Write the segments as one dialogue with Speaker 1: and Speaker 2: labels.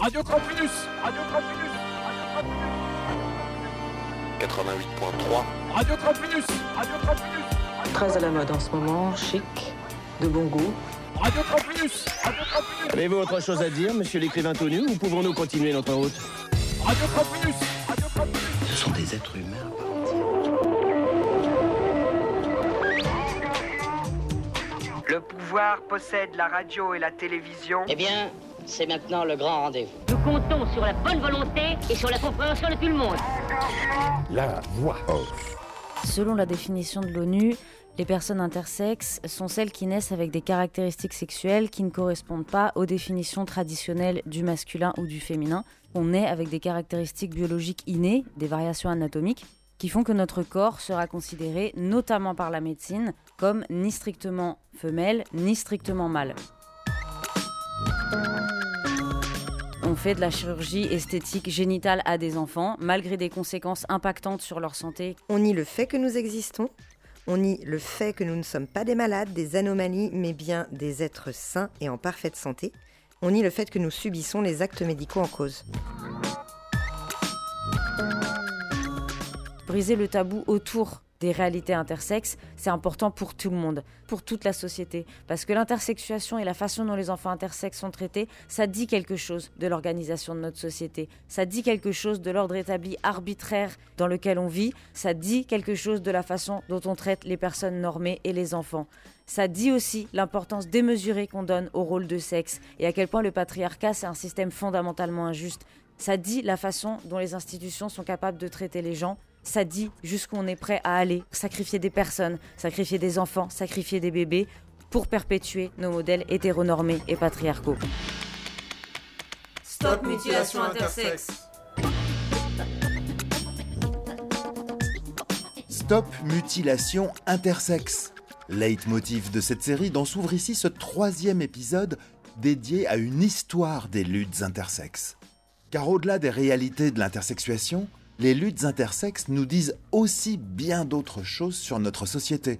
Speaker 1: Radio Campus. Radio Campus.
Speaker 2: 88.3
Speaker 1: Radio Campus. Radio Campus.
Speaker 3: Très à la mode en ce moment, chic, de bon goût.
Speaker 1: Radio Campus. Radio Campus.
Speaker 4: Avez-vous autre chose à dire, monsieur l'écrivain tout nu, ou pouvons-nous continuer notre route?
Speaker 1: Radio Campus. Radio Campus.
Speaker 4: Ce sont des êtres humains.
Speaker 5: Le pouvoir possède la radio et la télévision.
Speaker 6: Eh bien, c'est maintenant le grand rendez-vous.
Speaker 7: Nous comptons sur la bonne volonté et sur la compréhension de tout le monde.
Speaker 4: La voix off.
Speaker 8: Selon la définition de l'ONU, les personnes intersexes sont celles qui naissent avec des caractéristiques sexuelles qui ne correspondent pas aux définitions traditionnelles du masculin ou du féminin. On naît avec des caractéristiques biologiques innées, des variations anatomiques, qui font que notre corps sera considéré, notamment par la médecine, comme ni strictement femelle, ni strictement mâle. On fait de la chirurgie esthétique génitale à des enfants, malgré des conséquences impactantes sur leur santé.
Speaker 9: On nie le fait que nous existons, on nie le fait que nous ne sommes pas des malades, des anomalies, mais bien des êtres sains et en parfaite santé. On nie le fait que nous subissons les actes médicaux en cause.
Speaker 8: Briser le tabou autour des réalités intersexes, c'est important pour tout le monde, pour toute la société. Parce que l'intersexuation et la façon dont les enfants intersexes sont traités, ça dit quelque chose de l'organisation de notre société. Ça dit quelque chose de l'ordre établi arbitraire dans lequel on vit. Ça dit quelque chose de la façon dont on traite les personnes normées et les enfants. Ça dit aussi l'importance démesurée qu'on donne au rôle de sexe et à quel point le patriarcat, c'est un système fondamentalement injuste. Ça dit la façon dont les institutions sont capables de traiter les gens ça dit jusqu'où on est prêt à aller, sacrifier des personnes, sacrifier des enfants, sacrifier des bébés pour perpétuer nos modèles hétéronormés et patriarcaux.
Speaker 10: Stop mutilation intersexe.
Speaker 11: Stop mutilation intersexe. Leitmotiv de cette série dont s'ouvre ici ce troisième épisode dédié à une histoire des luttes intersexes. Car au-delà des réalités de l'intersexuation, les luttes intersexes nous disent aussi bien d'autres choses sur notre société,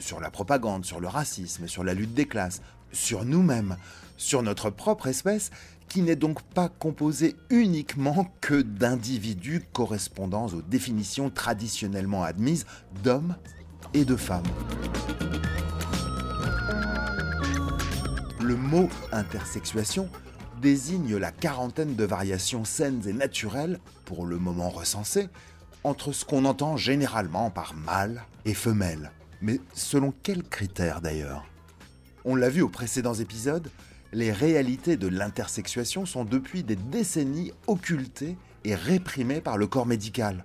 Speaker 11: sur la propagande, sur le racisme, sur la lutte des classes, sur nous-mêmes, sur notre propre espèce, qui n'est donc pas composée uniquement que d'individus correspondant aux définitions traditionnellement admises d'hommes et de femmes. Le mot intersexuation désigne la quarantaine de variations saines et naturelles, pour le moment recensées, entre ce qu'on entend généralement par mâle et femelle. Mais selon quels critères d'ailleurs? On l'a vu aux précédents épisodes, les réalités de l'intersexuation sont depuis des décennies occultées et réprimées par le corps médical.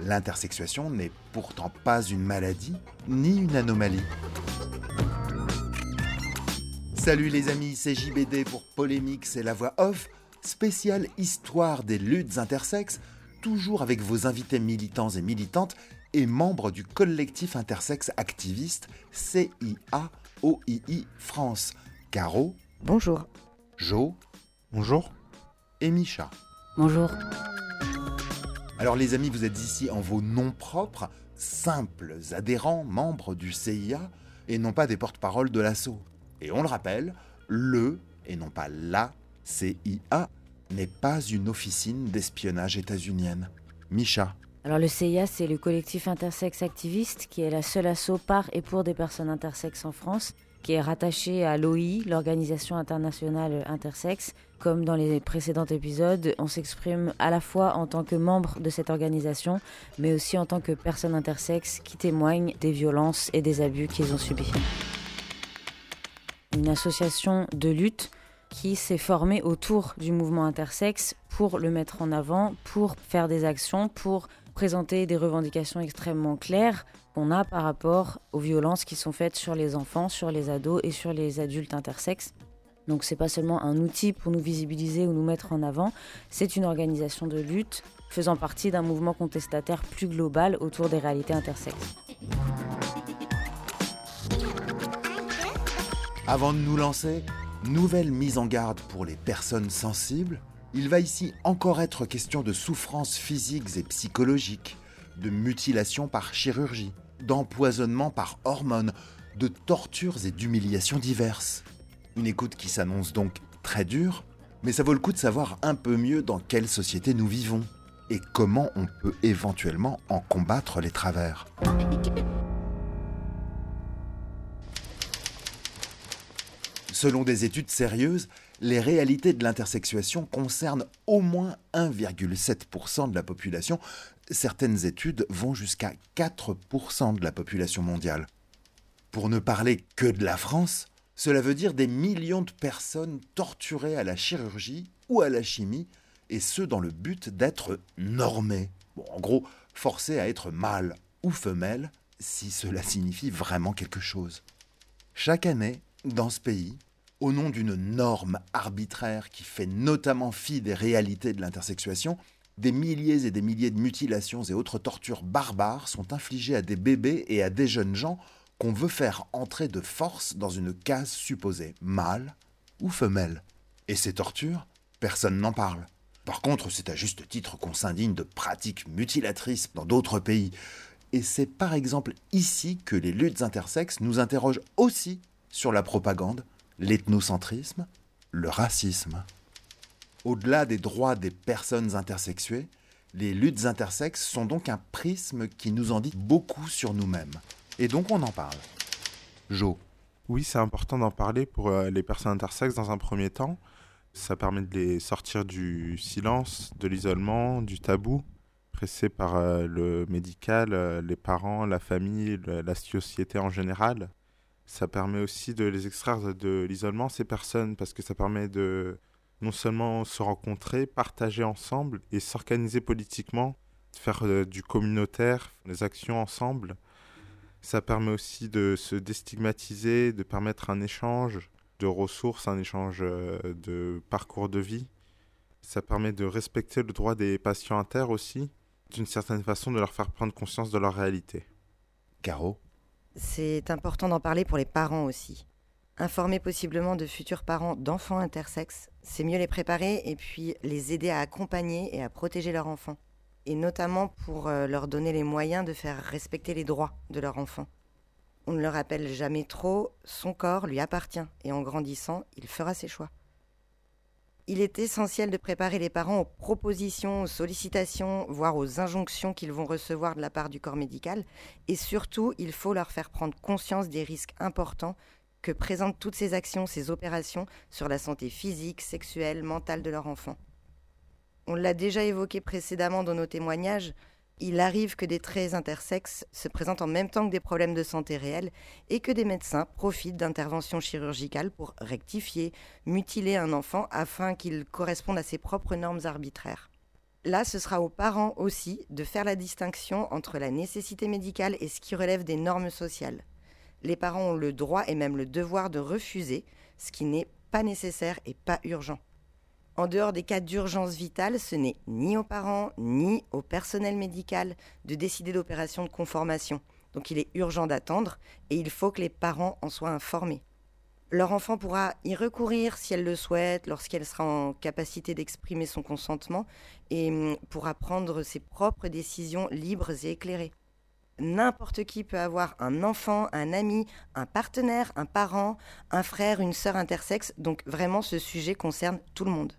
Speaker 11: L'intersexuation n'est pourtant pas une maladie ni une anomalie. Salut les amis, c'est JBD pour Polémique, c'est la voix off, spéciale histoire des luttes intersexes, toujours avec vos invités militants et militantes et membres du collectif intersexe activiste CIA-OII France. Caro.
Speaker 9: Bonjour.
Speaker 11: Jo. Bonjour. Et Micha.
Speaker 8: Bonjour.
Speaker 11: Alors les amis, vous êtes ici en vos noms propres, simples adhérents, membres du CIA, et non pas des porte-paroles de l'assaut. Et on le rappelle, le, et non pas la, CIA, n'est pas une officine d'espionnage états-unienne. Micha.
Speaker 8: Alors le CIA, c'est le collectif intersexe activiste qui est la seule asso par et pour des personnes intersexes en France, qui est rattaché à l'OI, l'Organisation internationale intersexe. Comme dans les précédents épisodes, on s'exprime à la fois en tant que membre de cette organisation, mais aussi en tant que personne intersexe qui témoigne des violences et des abus qu'ils ont subis une association de lutte qui s'est formée autour du mouvement intersexe pour le mettre en avant, pour faire des actions, pour présenter des revendications extrêmement claires qu'on a par rapport aux violences qui sont faites sur les enfants, sur les ados et sur les adultes intersexes. Donc c'est pas seulement un outil pour nous visibiliser ou nous mettre en avant, c'est une organisation de lutte faisant partie d'un mouvement contestataire plus global autour des réalités intersexes.
Speaker 11: Avant de nous lancer, nouvelle mise en garde pour les personnes sensibles. Il va ici encore être question de souffrances physiques et psychologiques, de mutilations par chirurgie, d'empoisonnement par hormones, de tortures et d'humiliations diverses. Une écoute qui s'annonce donc très dure, Mais ça vaut le coup de savoir un peu mieux dans quelle société nous vivons et comment on peut éventuellement en combattre les travers. Selon des études sérieuses, les réalités de l'intersexuation concernent au moins 1,7% de la population. Certaines études vont jusqu'à 4% de la population mondiale. Pour ne parler que de la France, cela veut dire des millions de personnes torturées à la chirurgie ou à la chimie, et ce dans le but d'être normées. en gros, forcées à être mâles ou femelles, si cela signifie vraiment quelque chose. Chaque année, dans ce pays, au nom d'une norme arbitraire qui fait notamment fi des réalités de l'intersexuation, des milliers et des milliers de mutilations et autres tortures barbares sont infligées à des bébés et à des jeunes gens qu'on veut faire entrer de force dans une case supposée mâle ou femelle. Et ces tortures, personne n'en parle. Par contre, c'est à juste titre qu'on s'indigne de pratiques mutilatrices dans d'autres pays. Et c'est par exemple ici que les luttes intersexes nous interrogent aussi sur la propagande l'ethnocentrisme, le racisme. Au-delà des droits des personnes intersexuées, les luttes intersexes sont donc un prisme qui nous en dit beaucoup sur nous-mêmes. Et donc on en parle. Jo.
Speaker 12: Oui, c'est important d'en parler pour euh, les personnes intersexes dans un premier temps. Ça permet de les sortir du silence, de l'isolement, du tabou, pressé par euh, le médical, euh, les parents, la famille, la société en général ça permet aussi de les extraire de l'isolement, ces personnes, parce que ça permet de non seulement se rencontrer, partager ensemble et s'organiser politiquement, faire euh, du communautaire, des actions ensemble. Ça permet aussi de se déstigmatiser, de permettre un échange de ressources, un échange euh, de parcours de vie. Ça permet de respecter le droit des patients inter aussi, d'une certaine façon de leur faire prendre conscience de leur réalité.
Speaker 11: Caro?
Speaker 9: C'est important d'en parler pour les parents aussi. Informer possiblement de futurs parents d'enfants intersexes, c'est mieux les préparer et puis les aider à accompagner et à protéger leur enfant. Et notamment pour euh, leur donner les moyens de faire respecter les droits de leur enfant. On ne le rappelle jamais trop, son corps lui appartient et en grandissant, il fera ses choix il est essentiel de préparer les parents aux propositions, aux sollicitations, voire aux injonctions qu'ils vont recevoir de la part du corps médical. Et surtout, il faut leur faire prendre conscience des risques importants que présentent toutes ces actions, ces opérations sur la santé physique, sexuelle, mentale de leur enfant. On l'a déjà évoqué précédemment dans nos témoignages, il arrive que des traits intersexes se présentent en même temps que des problèmes de santé réels et que des médecins profitent d'interventions chirurgicales pour rectifier, mutiler un enfant afin qu'il corresponde à ses propres normes arbitraires. Là, ce sera aux parents aussi de faire la distinction entre la nécessité médicale et ce qui relève des normes sociales. Les parents ont le droit et même le devoir de refuser ce qui n'est pas nécessaire et pas urgent. En dehors des cas d'urgence vitale, ce n'est ni aux parents ni au personnel médical de décider d'opérations de conformation. Donc il est urgent d'attendre et il faut que les parents en soient informés. Leur enfant pourra y recourir si elle le souhaite, lorsqu'elle sera en capacité d'exprimer son consentement et hum, pourra prendre ses propres décisions libres et éclairées. N'importe qui peut avoir un enfant, un ami, un partenaire, un parent, un frère, une sœur intersexe, donc vraiment ce sujet concerne tout le monde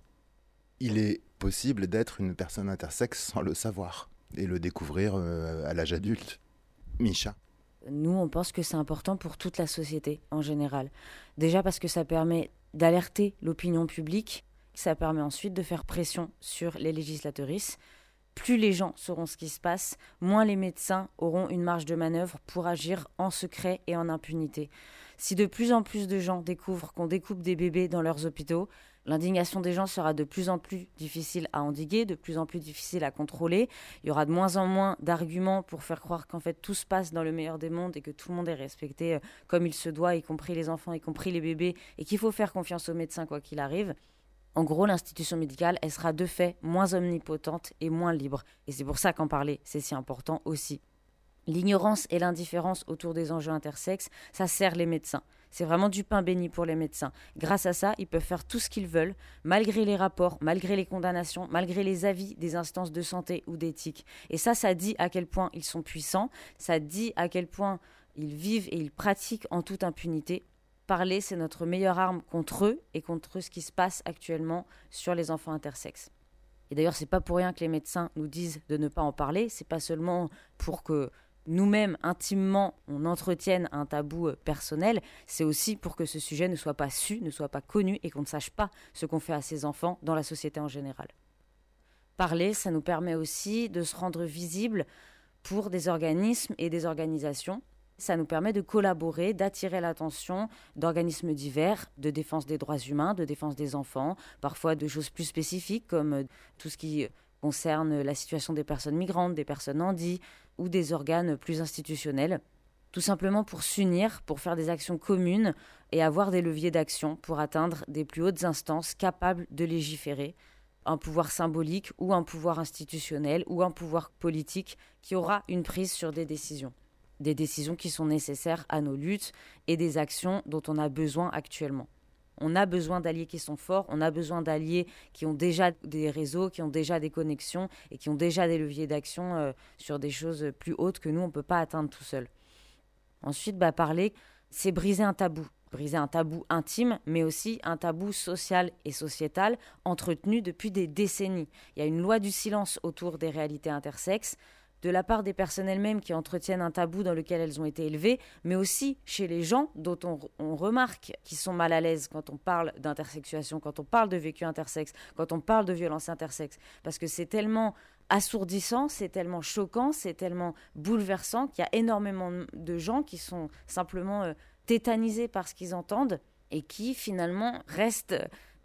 Speaker 11: il est possible d'être une personne intersexe sans le savoir et le découvrir euh, à l'âge adulte. Micha
Speaker 8: Nous, on pense que c'est important pour toute la société en général. Déjà parce que ça permet d'alerter l'opinion publique, ça permet ensuite de faire pression sur les législatrices. Plus les gens sauront ce qui se passe, moins les médecins auront une marge de manœuvre pour agir en secret et en impunité. Si de plus en plus de gens découvrent qu'on découpe des bébés dans leurs hôpitaux, L'indignation des gens sera de plus en plus difficile à endiguer, de plus en plus difficile à contrôler. Il y aura de moins en moins d'arguments pour faire croire qu'en fait tout se passe dans le meilleur des mondes et que tout le monde est respecté euh, comme il se doit, y compris les enfants, y compris les bébés, et qu'il faut faire confiance aux médecins quoi qu'il arrive. En gros, l'institution médicale, elle sera de fait moins omnipotente et moins libre. Et c'est pour ça qu'en parler, c'est si important aussi. L'ignorance et l'indifférence autour des enjeux intersexes, ça sert les médecins. C'est vraiment du pain béni pour les médecins. Grâce à ça, ils peuvent faire tout ce qu'ils veulent, malgré les rapports, malgré les condamnations, malgré les avis des instances de santé ou d'éthique. Et ça, ça dit à quel point ils sont puissants, ça dit à quel point ils vivent et ils pratiquent en toute impunité. parler, c'est notre meilleure arme contre eux et contre ce qui se passe actuellement sur les enfants intersexes. Et d'ailleurs, c'est pas pour rien que les médecins nous disent de ne pas en parler. C'est pas seulement pour que nous-mêmes, intimement, on entretienne un tabou euh, personnel. C'est aussi pour que ce sujet ne soit pas su, ne soit pas connu et qu'on ne sache pas ce qu'on fait à ces enfants dans la société en général. Parler, ça nous permet aussi de se rendre visible pour des organismes et des organisations ça nous permet de collaborer, d'attirer l'attention d'organismes divers, de défense des droits humains, de défense des enfants, parfois de choses plus spécifiques comme euh, tout ce qui concerne la situation des personnes migrantes, des personnes handies ou des organes plus institutionnels. Tout simplement pour s'unir, pour faire des actions communes et avoir des leviers d'action pour atteindre des plus hautes instances capables de légiférer, un pouvoir symbolique ou un pouvoir institutionnel ou un pouvoir politique qui aura une prise sur des décisions des décisions qui sont nécessaires à nos luttes et des actions dont on a besoin actuellement. On a besoin d'alliés qui sont forts, on a besoin d'alliés qui ont déjà des réseaux, qui ont déjà des connexions et qui ont déjà des leviers d'action euh, sur des choses plus hautes que nous, on ne peut pas atteindre tout seul. Ensuite, bah, parler, c'est briser un tabou. Briser un tabou intime, mais aussi un tabou social et sociétal entretenu depuis des décennies. Il y a une loi du silence autour des réalités intersexes de la part des personnes elles-mêmes qui entretiennent un tabou dans lequel elles ont été élevées, mais aussi chez les gens dont on, remarque qu'ils sont mal à l'aise quand on parle d'intersexuation, quand on parle de vécu intersexe, quand on parle de violence intersexe, parce que c'est tellement assourdissant, c'est tellement choquant, c'est tellement bouleversant qu'il y a énormément de gens qui sont simplement euh, tétanisés par ce qu'ils entendent et qui finalement restent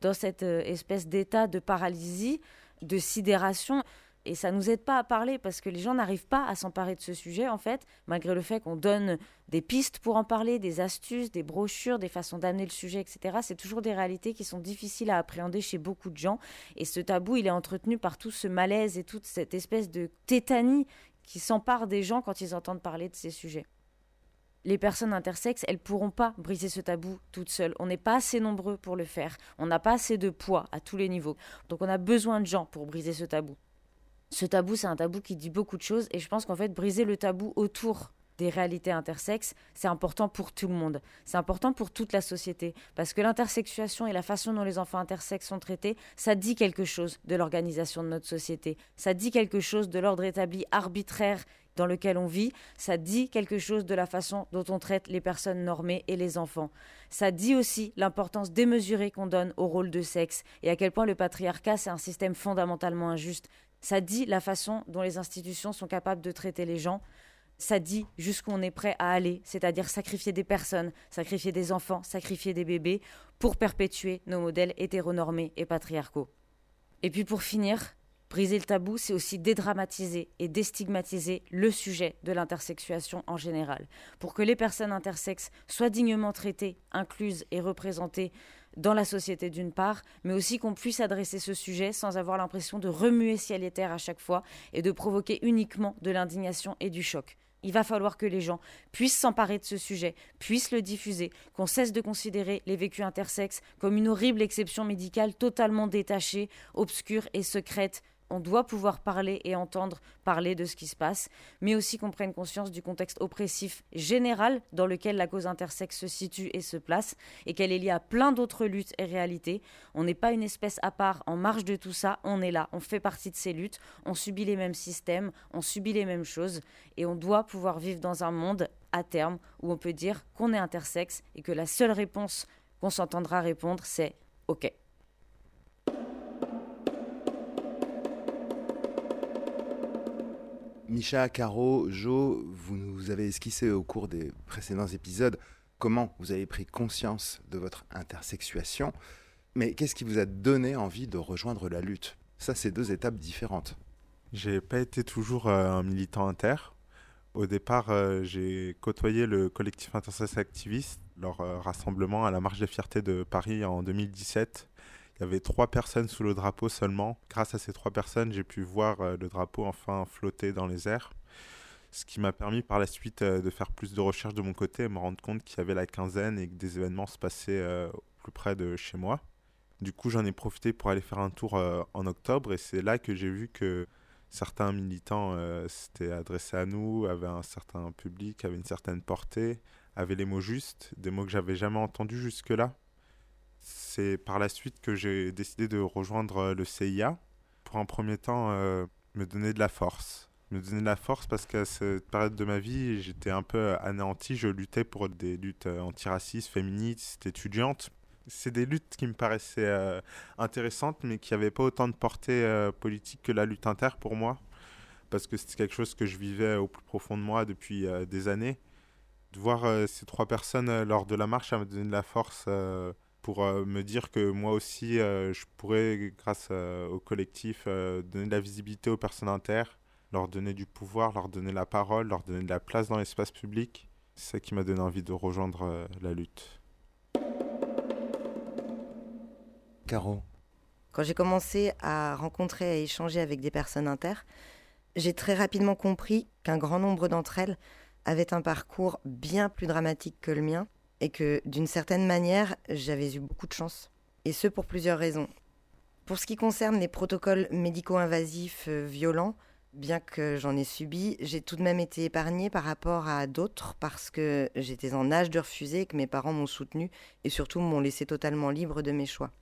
Speaker 8: dans cette euh, espèce d'état de paralysie, de sidération et ça nous aide pas à parler parce que les gens n'arrivent pas à s'emparer de ce sujet en fait, malgré le fait qu'on donne des pistes pour en parler, des astuces, des brochures, des façons d'amener le sujet, etc. C'est toujours des réalités qui sont difficiles à appréhender chez beaucoup de gens. Et ce tabou, il est entretenu par tout ce malaise et toute cette espèce de tétanie qui s'empare des gens quand ils entendent parler de ces sujets. Les personnes intersexes, elles pourront pas briser ce tabou toutes seules. On n'est pas assez nombreux pour le faire. On n'a pas assez de poids à tous les niveaux. Donc on a besoin de gens pour briser ce tabou ce tabou, c'est un tabou qui dit beaucoup de choses et je pense qu'en fait, briser le tabou autour des réalités intersexes, c'est important pour tout le monde. C'est important pour toute la société. Parce que l'intersexuation et la façon dont les enfants intersexes sont traités, ça dit quelque chose de l'organisation de notre société. Ça dit quelque chose de l'ordre établi arbitraire dans lequel on vit, ça dit quelque chose de la façon dont on traite les personnes normées et les enfants. Ça dit aussi l'importance démesurée qu'on donne au rôle de sexe et à quel point le patriarcat, c'est un système fondamentalement injuste. Ça dit la façon dont les institutions sont capables de traiter les gens. Ça dit jusqu'où on est prêt à aller, c'est-à-dire sacrifier des personnes, sacrifier des enfants, sacrifier des bébés pour perpétuer nos modèles hétéronormés et patriarcaux. Et puis pour finir, briser le tabou, c'est aussi dédramatiser et déstigmatiser le sujet de l'intersexuation en général, pour que les personnes intersexes soient dignement traitées, incluses et représentées dans la société d'une part, mais aussi qu'on puisse adresser ce sujet sans avoir l'impression de remuer ciel et terre à chaque fois et de provoquer uniquement de l'indignation et du choc. Il va falloir que les gens puissent s'emparer de ce sujet, puissent le diffuser, qu'on cesse de considérer les vécus intersexes comme une horrible exception médicale totalement détachée, obscure et secrète on doit pouvoir parler et entendre parler de ce qui se passe, mais aussi qu'on prenne conscience du contexte oppressif général dans lequel la cause intersexe se situe et se place, et qu'elle est liée à plein d'autres luttes et réalités. On n'est pas une espèce à part. En marge de tout ça, on est là, on fait partie de ces luttes, on subit les mêmes systèmes, on subit les mêmes choses, et on doit pouvoir vivre dans un monde à terme où on peut dire qu'on est intersexe et que la seule réponse qu'on s'entendra répondre, c'est OK.
Speaker 11: Micha, Caro, Jo, vous nous avez esquissé au cours des précédents épisodes comment vous avez pris conscience de votre intersexuation. Mais qu'est-ce qui vous a donné envie de rejoindre la lutte? Ça, c'est deux étapes différentes.
Speaker 12: J'ai pas été toujours euh, un militant inter. Au départ, euh, j'ai côtoyé le collectif intersex activiste, leur rassemblement à la Marche des Fiertés de Paris en 2017 il y avait trois personnes sous le drapeau seulement. Grâce à ces trois personnes, j'ai pu voir euh, le drapeau enfin flotter dans les airs. Ce qui m'a permis par la suite euh, de faire plus de recherches de mon côté et me rendre compte qu'il y avait la quinzaine et que des événements se passaient euh, plus près de chez moi. Du coup, j'en ai profité pour aller faire un tour en octobre et c'est là que j'ai vu que certains militants s'étaient adressés à nous, avaient un certain public, avaient une certaine portée, avait les mots justes, des mots que j'avais jamais entendus jusque-là. C'est par la suite que j'ai décidé de rejoindre euh, le CIA pour un premier temps euh, me donner de la force. Me donner de la force parce qu'à cette période de ma vie, j'étais un peu anéanti. Je luttais pour des luttes euh, antiracistes, féministes, étudiantes. C'est des luttes qui me paraissaient intéressantes, mais qui n'avaient pas autant de portée politique que la lutte inter pour moi. Parce que c'était quelque chose que je vivais au plus profond de moi depuis des années. De voir ces trois personnes lors de la marche, ça m'a donné de la force pour euh, me dire que moi aussi, euh, je pourrais, grâce euh, au collectif, donner de la visibilité aux personnes inter, leur donner du pouvoir, leur donner la parole, leur donner de la place dans l'espace public. C'est ça qui m'a donné envie de rejoindre la lutte.
Speaker 11: Caro.
Speaker 9: Quand j'ai commencé à rencontrer et à échanger avec des personnes inter, j'ai très rapidement compris qu'un grand nombre d'entre elles avaient un parcours bien plus dramatique que le mien et que d'une certaine manière, j'avais eu beaucoup de chance. Et ce pour plusieurs raisons. Pour ce qui concerne les protocoles médicaux invasifs euh, violents, bien que j'en ai subi, j'ai tout de même été épargnée par rapport à d'autres parce que j'étais en âge de refuser et que mes parents m'ont soutenue et surtout m'ont laissé totalement libre de mes choix.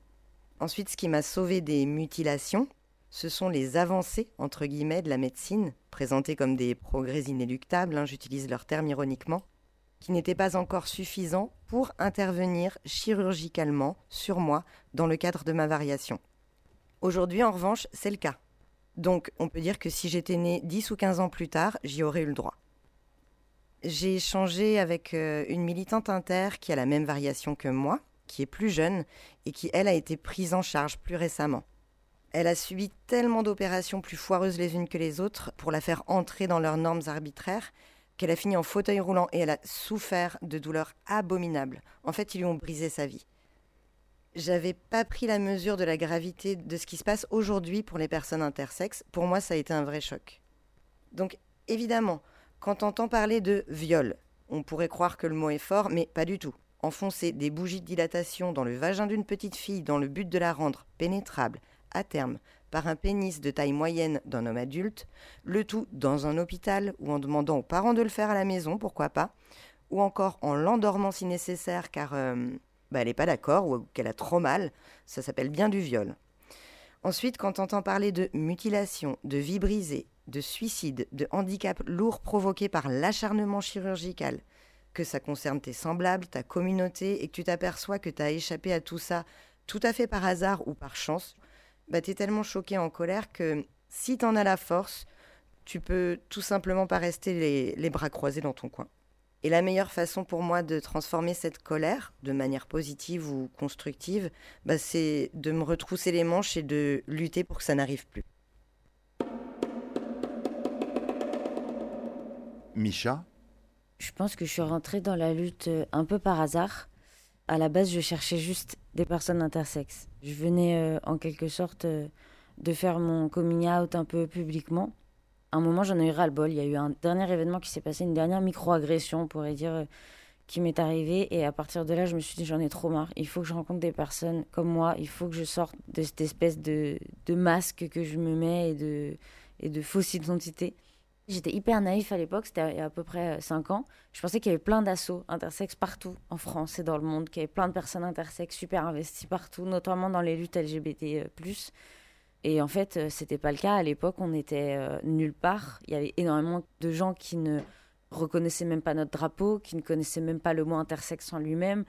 Speaker 9: Ensuite, ce qui m'a sauvé des mutilations, ce sont les avancées, entre guillemets, de la médecine, présentées comme des progrès inéluctables, hein, j'utilise leur terme ironiquement, qui n'était pas encore suffisant pour intervenir chirurgicalement sur moi dans le cadre de ma variation. Aujourd'hui, en revanche, c'est le cas. Donc, on peut dire que si j'étais née 10 ou 15 ans plus tard, j'y aurais eu le droit. J'ai échangé avec euh, une militante inter qui a la même variation que moi, qui est plus jeune et qui, elle, a été prise en charge plus récemment. Elle a subi tellement d'opérations plus foireuses les unes que les autres pour la faire entrer dans leurs normes arbitraires qu'elle a fini en fauteuil roulant et elle a souffert de douleurs abominables. En fait, ils lui ont brisé sa vie. J'avais pas pris la mesure de la gravité de ce qui se passe aujourd'hui pour les personnes intersexes. Pour moi, ça a été un vrai choc. Donc, évidemment, quand on entend parler de viol, on pourrait croire que le mot est fort, mais pas du tout. Enfoncer des bougies de dilatation dans le vagin d'une petite fille dans le but de la rendre pénétrable, à terme, par un pénis de taille moyenne d'un homme adulte, le tout dans un hôpital ou en demandant aux parents de le faire à la maison, pourquoi pas, ou encore en l'endormant si nécessaire car euh, bah, elle n'est pas d'accord ou qu'elle a trop mal, ça s'appelle bien du viol. Ensuite, quand on entend parler de mutilation, de vie brisée, de suicide, de handicap lourd provoqué par l'acharnement chirurgical, que ça concerne tes semblables, ta communauté, et que tu t'aperçois que tu as échappé à tout ça tout à fait par hasard ou par chance, bah, tu es tellement choqué en colère que si tu en as la force, tu peux tout simplement pas rester les, bras croisés dans ton coin. Et la meilleure façon pour moi de transformer cette colère de manière positive ou constructive, bah, c'est de me retrousser les manches et de lutter pour que ça n'arrive plus.
Speaker 11: Micha
Speaker 8: Je pense que je suis rentrée dans la lutte euh, un peu par hasard à la base, je cherchais juste des personnes intersexes. Je venais euh, en quelque sorte euh, de faire mon coming out un peu publiquement. À un moment, j'en ai eu ras-le-bol. Il y a eu un dernier événement qui s'est passé, une dernière micro-agression, on pourrait dire, euh, qui m'est arrivée. Et à partir de là, je me suis dit, j'en ai trop marre. Il faut que je rencontre des personnes comme moi. Il faut que je sorte de cette espèce de, masque que je me mets et de, et de fausse identité. J'étais hyper naïf à l'époque, c'était il y a à peu près 5 euh, ans. Je pensais qu'il y avait plein d'assauts intersexes partout en France et dans le monde, qu'il y avait plein de personnes intersexes super investies partout, notamment dans les luttes LGBT. Euh, et en fait, euh, c'était pas le cas. À l'époque, on était nulle part. Il y avait énormément de gens qui ne reconnaissaient même pas notre drapeau, qui ne connaissaient même pas le mot intersexe en lui-même.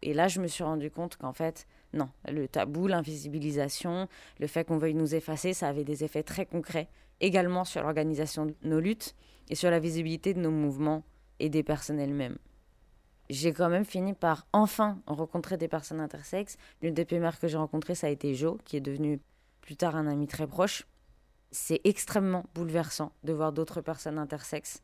Speaker 8: Et là, je me suis rendu compte qu'en fait, non, le tabou, l'invisibilisation, le fait qu'on veuille nous effacer, ça avait des effets très concrets également sur l'organisation de nos luttes et sur la visibilité de nos mouvements et des personnes elles-mêmes. J'ai quand même fini par enfin rencontrer des personnes intersexes. L'une des premières que j'ai rencontrées, ça a été Jo, qui est devenu plus tard un ami très proche. C'est extrêmement bouleversant de voir d'autres personnes intersexes.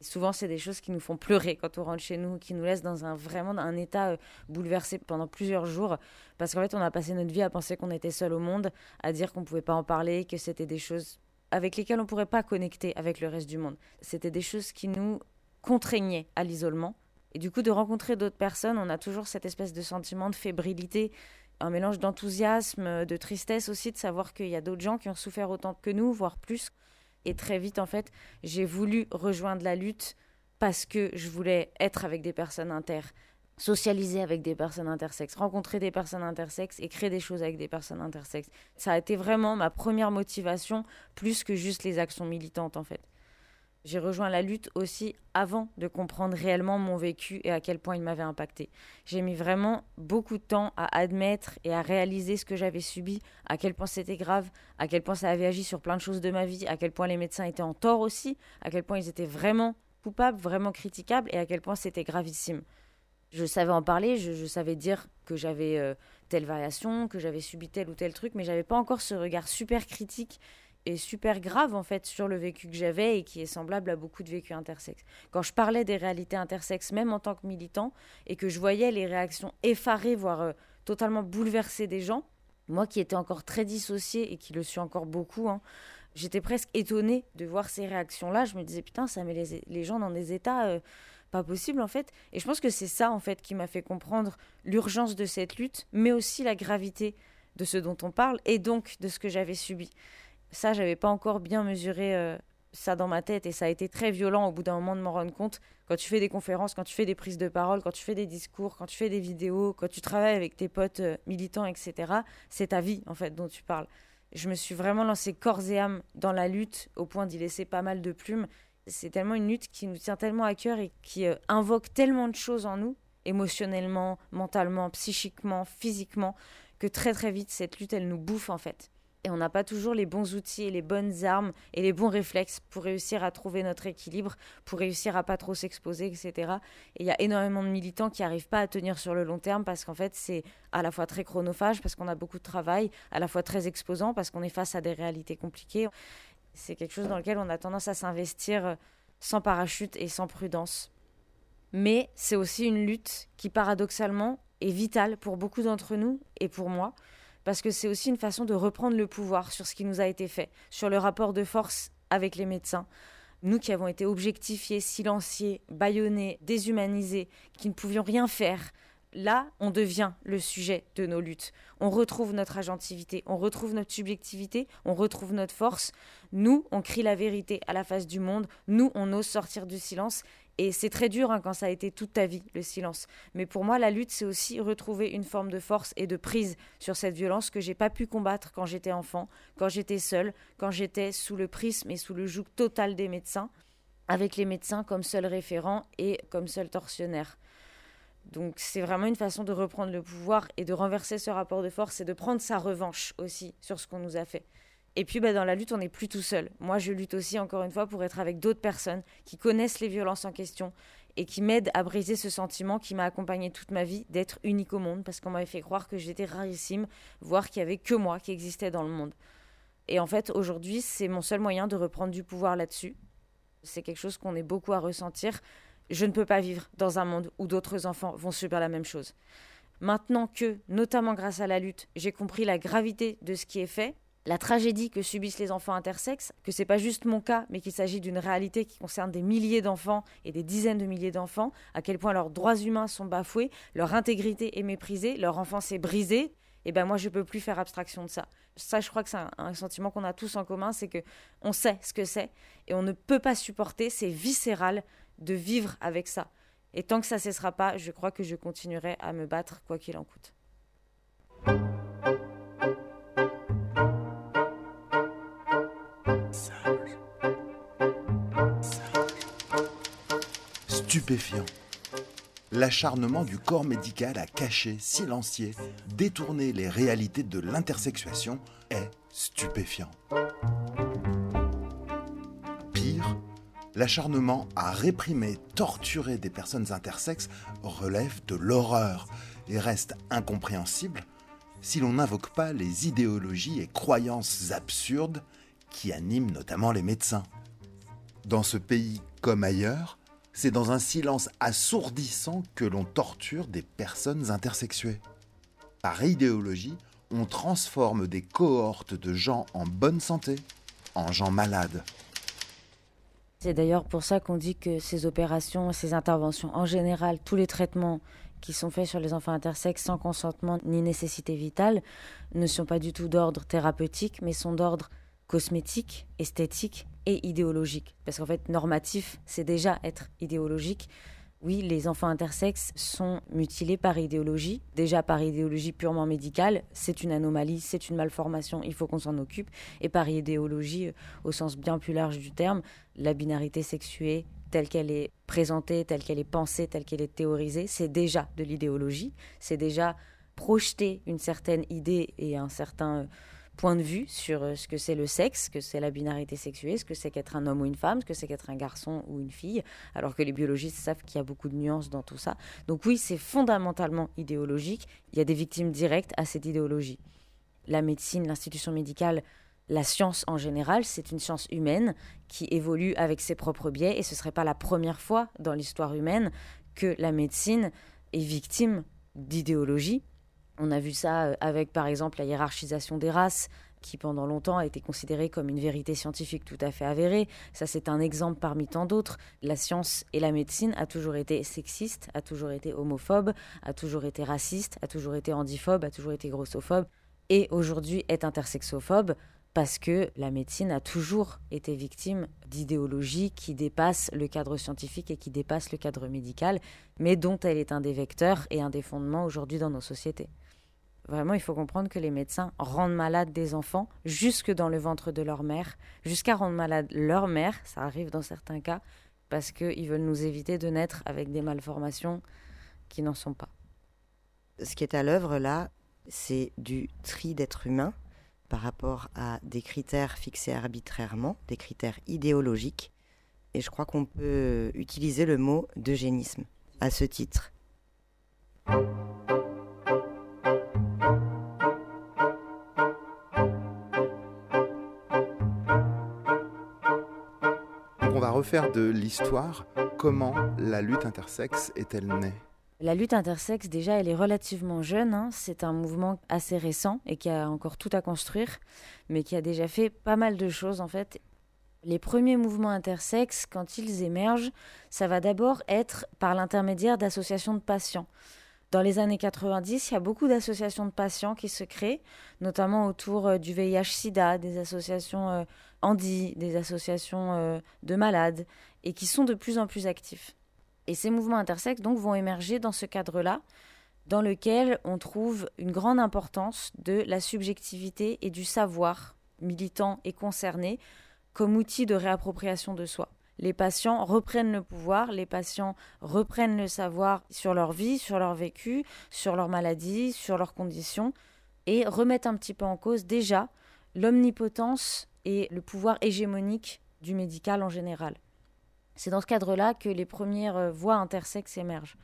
Speaker 8: Souvent, c'est des choses qui nous font pleurer quand on rentre chez nous, qui nous laissent dans un vraiment un état euh, bouleversé pendant plusieurs jours, parce qu'en fait, on a passé notre vie à penser qu'on était seul au monde, à dire qu'on ne pouvait pas en parler, que c'était des choses avec lesquelles on ne pourrait pas connecter avec le reste du monde. C'était des choses qui nous contraignaient à l'isolement. Et du coup, de rencontrer d'autres personnes, on a toujours cette espèce de sentiment de fébrilité, un mélange d'enthousiasme, de tristesse aussi, de savoir qu'il y a d'autres gens qui ont souffert autant que nous, voire plus. Et très vite, en fait, j'ai voulu rejoindre la lutte parce que je voulais être avec des personnes inter, socialiser avec des personnes intersexes, rencontrer des personnes intersexes et créer des choses avec des personnes intersexes. Ça a été vraiment ma première motivation, plus que juste les actions militantes en fait. J'ai rejoint la lutte aussi avant de comprendre réellement mon vécu et à quel point il m'avait impacté. J'ai mis vraiment beaucoup de temps à admettre et à réaliser ce que j'avais subi, à quel point c'était grave, à quel point ça avait agi sur plein de choses de ma vie, à quel point les médecins étaient en tort aussi, à quel point ils étaient vraiment coupables, vraiment critiquables et à quel point c'était gravissime. Je savais en parler, je, savais dire que j'avais euh, telle variation, que j'avais subi tel ou tel truc, mais j'avais pas encore ce regard super critique est super grave en fait sur le vécu que j'avais et qui est semblable à beaucoup de vécus intersexes. Quand je parlais des réalités intersexes, même en tant que militant, et que je voyais les réactions effarées, voire euh, totalement bouleversées des gens, moi qui étais encore très dissociée et qui le suis encore beaucoup, hein, j'étais presque étonnée de voir ces réactions-là. Je me disais putain, ça met les, gens dans des états euh, pas possibles en fait. Et je pense que c'est ça en fait qui m'a fait comprendre l'urgence de cette lutte, mais aussi la gravité de ce dont on parle et donc de ce que j'avais subi ça, j'avais pas encore bien mesuré euh, ça dans ma tête et ça a été très violent au bout d'un moment de m'en rendre compte. Quand tu fais des conférences, quand tu fais des prises de parole, quand tu fais des discours, quand tu fais des vidéos, quand tu travailles avec tes potes euh, militants, etc., c'est ta vie en fait dont tu parles. Je me suis vraiment lancé corps et âme dans la lutte au point d'y laisser pas mal de plumes. C'est tellement une lutte qui nous tient tellement à cœur et qui euh, invoque tellement de choses en nous, émotionnellement, mentalement, psychiquement, physiquement, que très très vite cette lutte elle nous bouffe en fait et on n'a pas toujours les bons outils et les bonnes armes et les bons réflexes pour réussir à trouver notre équilibre, pour réussir à pas trop s'exposer, etc. Et il y a énormément de militants qui n'arrivent pas à tenir sur le long terme parce qu'en fait c'est à la fois très chronophage parce qu'on a beaucoup de travail, à la fois très exposant parce qu'on est face à des réalités compliquées. C'est quelque chose dans lequel on a tendance à s'investir sans parachute et sans prudence. Mais c'est aussi une lutte qui paradoxalement est vitale pour beaucoup d'entre nous et pour moi parce que c'est aussi une façon de reprendre le pouvoir sur ce qui nous a été fait, sur le rapport de force avec les médecins. Nous qui avons été objectifiés, silenciés, bâillonnés, déshumanisés, qui ne pouvions rien faire, là, on devient le sujet de nos luttes. On retrouve notre agentivité, on retrouve notre subjectivité, on retrouve notre force. Nous, on crie la vérité à la face du monde. Nous, on ose sortir du silence. Et c'est très dur hein, quand ça a été toute ta vie, le silence. Mais pour moi, la lutte, c'est aussi retrouver une forme de force et de prise sur cette violence que j'ai pas pu combattre quand j'étais enfant, quand j'étais seule, quand j'étais sous le prisme et sous le joug total des médecins, avec les médecins comme seul référent et comme seul tortionnaire. Donc c'est vraiment une façon de reprendre le pouvoir et de renverser ce rapport de force et de prendre sa revanche aussi sur ce qu'on nous a fait. Et puis bah, dans la lutte, on n'est plus tout seul. Moi, je lutte aussi, encore une fois, pour être avec d'autres personnes qui connaissent les violences en question et qui m'aident à briser ce sentiment qui m'a accompagné toute ma vie d'être unique au monde, parce qu'on m'avait fait croire que j'étais rarissime, voire qu'il n'y avait que moi qui existais dans le monde. Et en fait, aujourd'hui, c'est mon seul moyen de reprendre du pouvoir là-dessus. C'est quelque chose qu'on est beaucoup à ressentir. Je ne peux pas vivre dans un monde où d'autres enfants vont subir la même chose. Maintenant que, notamment grâce à la lutte, j'ai compris la gravité de ce qui est fait, la tragédie que subissent les enfants intersexes, que c'est pas juste mon cas, mais qu'il s'agit d'une réalité qui concerne des milliers d'enfants et des dizaines de milliers d'enfants, à quel point leurs droits humains sont bafoués, leur intégrité est méprisée, leur enfance est brisée, et eh ben moi je peux plus faire abstraction de ça. Ça, je crois que c'est un, sentiment qu'on a tous en commun, c'est que on sait ce que c'est et on ne peut pas supporter, c'est viscéral de vivre avec ça. Et tant que ça cessera pas, je crois que je continuerai à me battre quoi qu'il en coûte.
Speaker 11: stupéfiant. L'acharnement du corps médical à cacher, silencier, détourner les réalités de l'intersexuation est stupéfiant. L'acharnement à réprimer, torturer des personnes intersexes relève de l'horreur et reste incompréhensible si l'on n'invoque pas les idéologies et croyances absurdes qui animent notamment les médecins. Dans ce pays comme ailleurs, c'est dans un silence assourdissant que l'on torture des personnes intersexuées. Par idéologie, on transforme des cohortes de gens en bonne santé en gens malades.
Speaker 8: C'est d'ailleurs pour ça qu'on dit que ces opérations, ces interventions, en général, tous les traitements qui sont faits sur les enfants intersexes sans consentement ni nécessité vitale, ne sont pas du tout d'ordre thérapeutique, mais sont d'ordre cosmétique, esthétique et idéologique. Parce qu'en fait, normatif, c'est déjà être idéologique. Oui, les enfants intersexes sont mutilés par idéologie, déjà par idéologie purement médicale, c'est une anomalie, c'est une malformation, il faut qu'on s'en occupe, et par idéologie, euh, au sens bien plus large du terme, la binarité sexuée telle qu'elle est présentée, telle qu'elle est pensée, telle qu'elle est théorisée, c'est déjà de l'idéologie, c'est déjà projeter une certaine idée et un certain euh, point de vue sur euh, ce que c'est le sexe, que c'est la binarité sexuée, ce que c'est qu'être un homme ou une femme, ce que c'est qu'être un garçon ou une fille, alors que les biologistes savent qu'il y a beaucoup de nuances dans tout ça. Donc oui, c'est fondamentalement idéologique. Il y a des victimes directes à cette idéologie. La médecine, l'institution médicale, la science en général, c'est une science humaine qui évolue avec ses propres biais et ce ne serait pas la première fois dans l'histoire humaine que la médecine est victime d'idéologie on a vu ça euh, avec, par exemple, la hiérarchisation des races, qui pendant longtemps a été considérée comme une vérité scientifique tout à fait avérée. Ça, c'est un exemple parmi tant d'autres. La science et la médecine a toujours été sexiste, a toujours été homophobe, a toujours été raciste, a toujours été handiphobe, a toujours été grossophobe, et aujourd'hui est intersexophobe parce que la médecine a toujours été victime d'idéologies qui dépassent le cadre scientifique et qui dépassent le cadre médical, mais dont elle est un des vecteurs et un des fondements aujourd'hui dans nos sociétés. Vraiment, il faut comprendre que les médecins rendent malades des enfants jusque dans le ventre de leur mère, jusqu'à rendre malade leur mère, ça arrive dans certains cas, parce qu'ils veulent nous éviter de naître avec des malformations qui n'en sont pas.
Speaker 9: Ce qui est à l'œuvre là, c'est du tri d'êtres humains par rapport à des critères fixés arbitrairement, des critères idéologiques. Et je crois qu'on peut utiliser le mot d'eugénisme à ce titre.
Speaker 11: Refaire de l'histoire comment la lutte intersexe est-elle née
Speaker 8: la lutte intersexe, déjà, elle est relativement jeune. Hein. C'est un mouvement assez récent et qui a encore tout à construire, mais qui a déjà fait pas mal de choses, en fait. Les premiers mouvements intersexes, quand ils émergent, ça va d'abord être par l'intermédiaire d'associations de patients. Dans les années 90, il y a beaucoup d'associations de patients qui se créent, notamment autour euh, du VIH-Sida, des associations Andy, des associations euh, de malades, et qui sont de plus en plus actifs. Et ces mouvements intersexes donc vont émerger dans ce cadre-là, dans lequel on trouve une grande importance de la subjectivité et du savoir militant et concerné comme outil de réappropriation de soi. Les patients reprennent le pouvoir, les patients reprennent le savoir sur leur vie, sur leur vécu, sur leur maladie, sur leurs conditions, et remettent un petit peu en cause déjà l'omnipotence et le pouvoir hégémonique du médical en général. C'est dans ce cadre-là que les premières euh, voix intersexes émergent.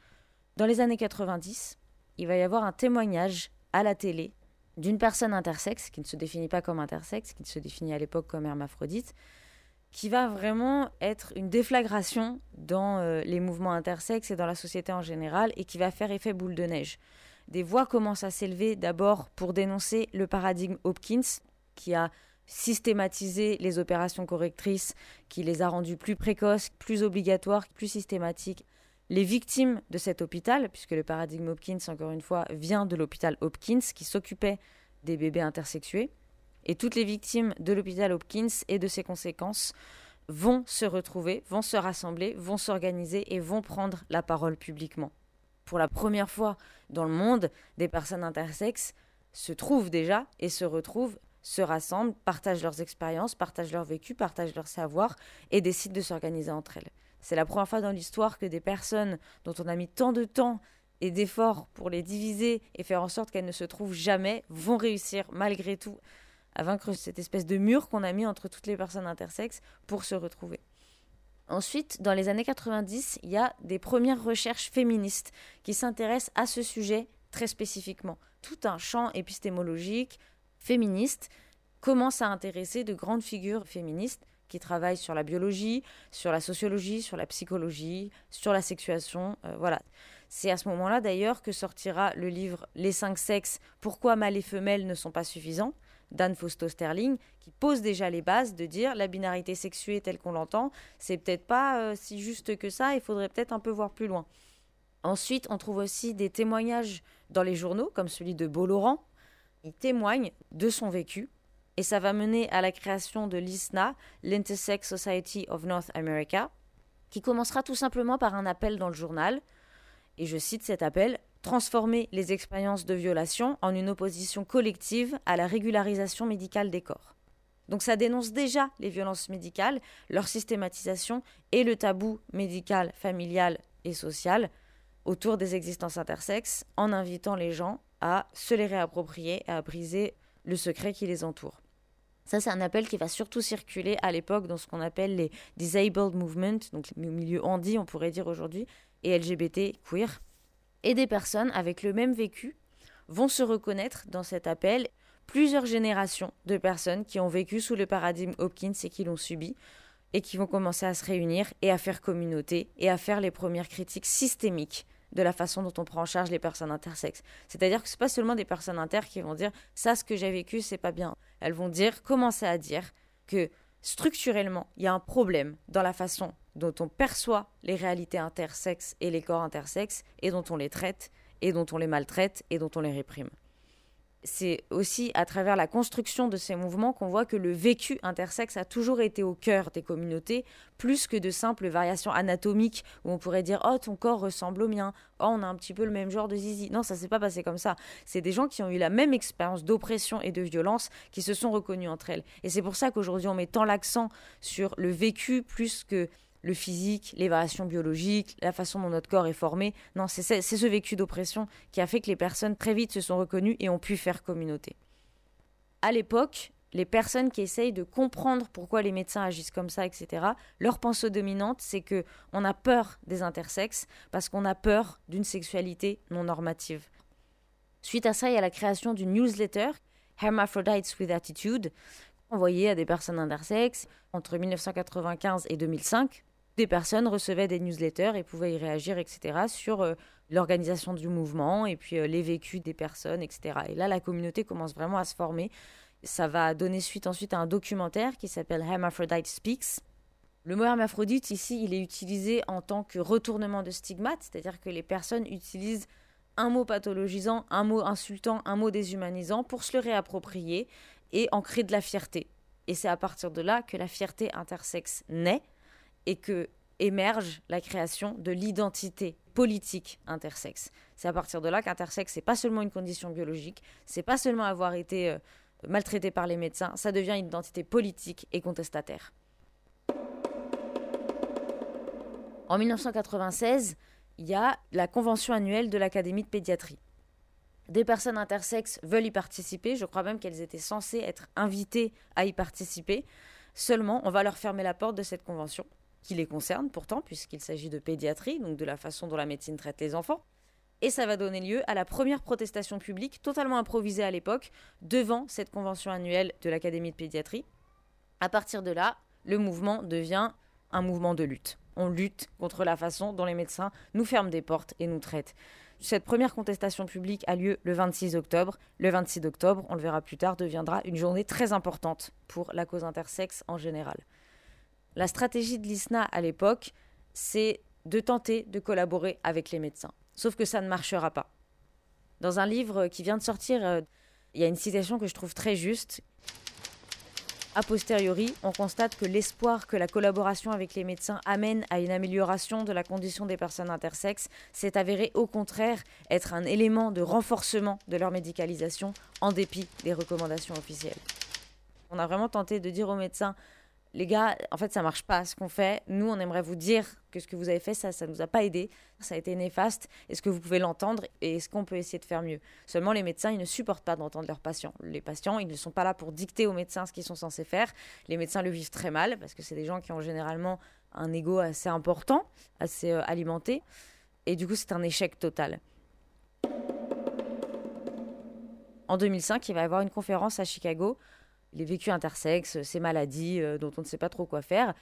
Speaker 8: Dans les années 90, il va y avoir un témoignage à la télé d'une personne intersexe, qui ne se définit pas comme intersexe, qui se définit à l'époque comme hermaphrodite, qui va vraiment être une déflagration dans euh, les mouvements intersexes et dans la société en général, et qui va faire effet boule de neige. Des voix commencent à s'élever d'abord pour dénoncer le paradigme Hopkins, qui a systématiser les opérations correctrices, qui les a rendues plus précoces, plus obligatoires, plus systématiques. Les victimes de cet hôpital, puisque le paradigme Hopkins, encore une fois, vient de l'hôpital Hopkins, qui s'occupait des bébés intersexués, et toutes les victimes de l'hôpital Hopkins et de ses conséquences vont se retrouver, vont se rassembler, vont s'organiser et vont prendre la parole publiquement. Pour la première fois dans le monde, des personnes intersexes se trouvent déjà et se retrouvent se rassemblent, partagent leurs expériences, partagent leur vécu, partagent leur savoir et décident de s'organiser entre elles. C'est la première fois dans l'histoire que des personnes dont on a mis tant de temps et d'efforts pour les diviser et faire en sorte qu'elles ne se trouvent jamais vont réussir malgré tout à vaincre cette espèce de mur qu'on a mis entre toutes les personnes intersexes pour se retrouver. Ensuite, dans les années 90, il y a des premières recherches féministes qui s'intéressent à ce sujet très spécifiquement. Tout un champ épistémologique, féministe commence à intéresser de grandes figures féministes qui travaillent sur la biologie, sur la sociologie, sur la psychologie, sur la sexuation. Euh, voilà. C'est à ce moment-là d'ailleurs que sortira le livre Les cinq sexes, pourquoi mâles et femelles ne sont pas suffisants d'Anne Fausto Sterling, qui pose déjà les bases de dire la binarité sexuée telle qu'on l'entend, c'est peut-être pas euh, si juste que ça, il faudrait peut-être un peu voir plus loin. Ensuite, on trouve aussi des témoignages dans les journaux, comme celui de Laurent, il témoigne de son vécu Et ça va mener à la création de l'ISNA, l'Intersex Society of North America, qui commencera tout simplement par un appel dans le journal. Et je cite cet appel Transformer les expériences de violation en une opposition collective à la régularisation médicale des corps. Donc ça dénonce déjà les violences médicales, leur systématisation et le tabou médical, familial et social autour des existences intersexes en invitant les gens à se les réapproprier et à briser le secret qui les entoure. Ça, c'est un appel qui va surtout circuler à l'époque dans ce qu'on appelle les disabled movements, donc le milieu handi, on pourrait dire aujourd'hui, et LGBT queer. Et des personnes avec le même vécu vont se reconnaître dans cet appel. Plusieurs générations de personnes qui ont vécu sous le paradigme Hopkins et qui l'ont subi, et qui vont commencer à se réunir et à faire communauté et à faire les premières critiques systémiques de la façon dont on prend en charge les personnes intersexes. C'est-à-dire que ce pas seulement des personnes inter qui vont dire ça, ce que j'ai vécu, c'est pas bien. Elles vont dire, commencer à dire que structurellement, il y a un problème dans la façon dont on perçoit les réalités intersexes et les corps intersexes et dont on les traite et dont on les maltraite et dont on les réprime c'est aussi à travers la construction de ces mouvements qu'on voit que le vécu intersexe a toujours été au cœur des communautés, plus que de simples variations anatomiques où on pourrait dire oh ton corps ressemble au mien, oh on a un petit peu le même genre de zizi. Non, ça s'est pas passé comme ça. C'est des gens qui ont eu la même expérience d'oppression et de violence qui se sont reconnus entre elles. Et c'est pour ça qu'aujourd'hui on met tant l'accent sur le vécu plus que le physique, les variations biologiques, la façon dont notre corps est formé. Non, c'est ce vécu d'oppression qui a fait que les personnes très vite se sont reconnues et ont pu faire communauté. À l'époque, les personnes qui essayent de comprendre pourquoi les médecins agissent comme ça, etc., leur pensée dominante, c'est que on a peur des intersexes parce qu'on a peur d'une sexualité non normative. Suite à ça, il y a la création d'une newsletter, Hermaphrodites with Attitude, envoyée à des personnes intersexes entre 1995 et 2005 des personnes recevaient des newsletters et pouvaient y réagir, etc., sur euh, l'organisation du mouvement et puis euh, les vécus des personnes, etc. Et là, la communauté commence vraiment à se former. Ça va donner suite ensuite à un documentaire qui s'appelle Hermaphrodite Speaks. Le mot hermaphrodite, ici, il est utilisé en tant que retournement de stigmate, c'est-à-dire que les personnes utilisent un mot pathologisant, un mot insultant, un mot déshumanisant pour se le réapproprier et en créer de la fierté. Et c'est à partir de là que la fierté intersexe naît et que émerge la création de l'identité politique intersexe. C'est à partir de là qu'intersexe n'est pas seulement une condition biologique, c'est pas seulement avoir été euh, maltraité par les médecins, ça devient une identité politique et contestataire. En 1996, il y a la convention annuelle de l'Académie de pédiatrie. Des personnes intersexes veulent y participer, je crois même qu'elles étaient censées être invitées à y participer. Seulement, on va leur fermer la porte de cette convention qui les concerne pourtant, puisqu'il s'agit de pédiatrie, donc de la façon dont la médecine traite les enfants. Et ça va donner lieu à la première protestation publique, totalement improvisée à l'époque, devant cette convention annuelle de l'Académie de pédiatrie. À partir de là, le mouvement devient un mouvement de lutte. On lutte contre la façon dont les médecins nous ferment des portes et nous traitent. Cette première contestation publique a lieu le 26 octobre. Le 26 octobre, on le verra plus tard, deviendra une journée très importante pour la cause intersexe en général. La stratégie de l'ISNA à l'époque, c'est de tenter de collaborer avec les médecins. Sauf que ça ne marchera pas. Dans un livre qui vient de sortir, euh, il y a une citation que je trouve très juste. A posteriori, on constate que l'espoir que la collaboration avec les médecins amène à une amélioration de la condition des personnes intersexes s'est avéré au contraire être un élément de renforcement de leur médicalisation en dépit des recommandations officielles. On a vraiment tenté de dire aux médecins les gars, en fait, ça marche pas ce qu'on fait. Nous, on aimerait vous dire que ce que vous avez fait, ça, ça nous a pas aidé. Ça a été néfaste. Est-ce que vous pouvez l'entendre et est-ce qu'on peut essayer de faire mieux? Seulement, les médecins, ils ne supportent pas d'entendre leurs patients. Les patients, ils ne sont pas là pour dicter aux médecins ce qu'ils sont censés faire. Les médecins le vivent très mal parce que c'est des gens qui ont généralement un ego assez important, assez euh, alimenté. Et du coup, c'est un échec total. En 2005, il va y avoir une conférence à Chicago les vécus intersexes, ces maladies euh, dont on ne sait pas trop quoi faire,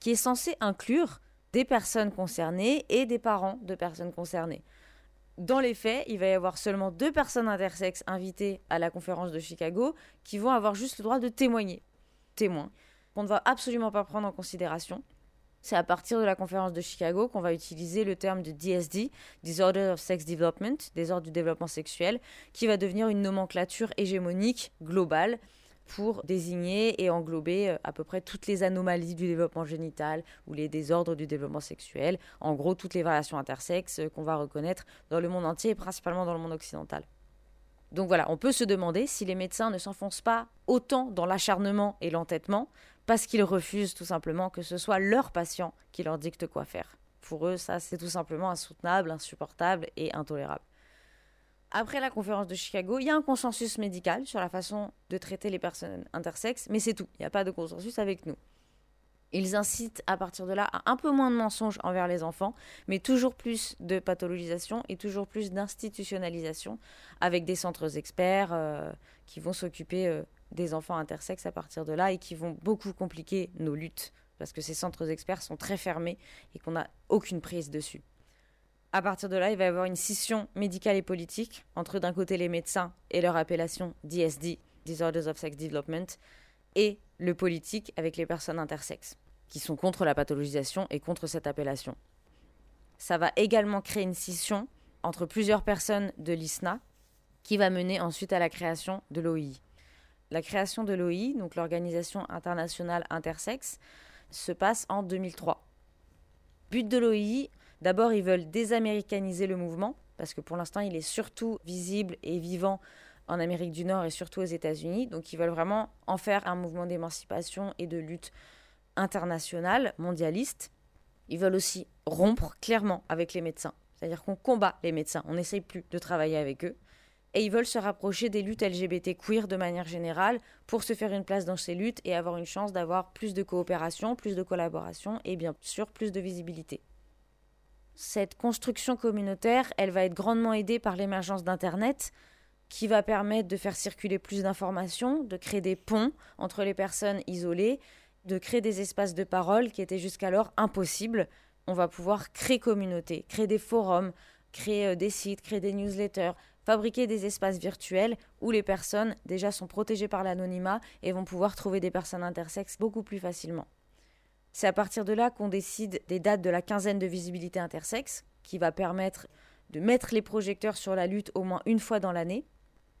Speaker 8: qui est censé inclure des personnes concernées et des parents de personnes concernées. Dans les faits, il va y avoir seulement deux personnes intersexes invitées à la conférence de Chicago qui vont avoir juste le droit de témoigner. Témoins. On ne va absolument pas prendre en considération. C'est à partir de la conférence de Chicago qu'on va utiliser le terme de DSD, Disorder of Sex Development, désordre du développement sexuel, qui va devenir une nomenclature hégémonique globale pour désigner et englober euh, à peu près toutes les anomalies du développement génital ou les désordres du développement sexuel, en gros toutes les variations intersexes euh, qu'on va reconnaître dans le monde entier et principalement dans le monde occidental. Donc voilà, on peut se demander si les médecins ne s'enfoncent pas autant dans l'acharnement et l'entêtement parce qu'ils refusent tout simplement que ce soit leurs patients qui leur dictent quoi faire. Pour eux, ça c'est tout simplement insoutenable, insupportable et intolérable. Après la conférence de Chicago, il y a un consensus médical sur la façon de traiter les personnes intersexes, mais c'est tout. Il n'y a pas de consensus avec nous. Ils incitent à partir de là à un peu moins de mensonges envers les enfants, mais toujours plus de pathologisation et toujours plus d'institutionnalisation avec des centres experts euh, qui vont s'occuper euh, des enfants intersexes à partir de là et qui vont beaucoup compliquer nos luttes parce que ces centres experts sont très fermés et qu'on n'a aucune prise dessus. À partir de là, il va y avoir une scission médicale et politique entre d'un côté les médecins et leur appellation DSD, Disorders of Sex Development, et le politique avec les personnes intersexes, qui sont contre la pathologisation et contre cette appellation. Ça va également créer une scission entre plusieurs personnes de l'ISNA, qui va mener ensuite à la création de l'OI. La création de l'OI, donc l'Organisation internationale intersexe, se passe en 2003. But de l'OI, D'abord, ils veulent désaméricaniser le mouvement, parce que pour l'instant, il est surtout visible et vivant en Amérique du Nord et surtout aux États-Unis. Donc, ils veulent vraiment en faire un mouvement d'émancipation et de lutte internationale, mondialiste. Ils veulent aussi rompre clairement avec les médecins. C'est-à-dire qu'on combat les médecins, on n'essaye plus de travailler avec eux. Et ils veulent se rapprocher des luttes LGBT queer de manière générale pour se faire une place dans ces luttes et avoir une chance d'avoir plus de coopération, plus de collaboration et bien sûr plus de visibilité. Cette construction communautaire, elle va être grandement aidée par l'émergence d'Internet, qui va permettre de faire circuler plus d'informations, de créer des ponts entre les personnes isolées, de créer des espaces de parole qui étaient jusqu'alors impossibles. On va pouvoir créer communauté, créer des forums, créer euh, des sites, créer des newsletters, fabriquer des espaces virtuels où les personnes déjà sont protégées par l'anonymat et vont pouvoir trouver des personnes intersexes beaucoup plus facilement. C'est à partir de là qu'on décide des dates de la quinzaine de visibilité intersexe, qui va permettre de mettre les projecteurs sur la lutte au moins une fois dans l'année.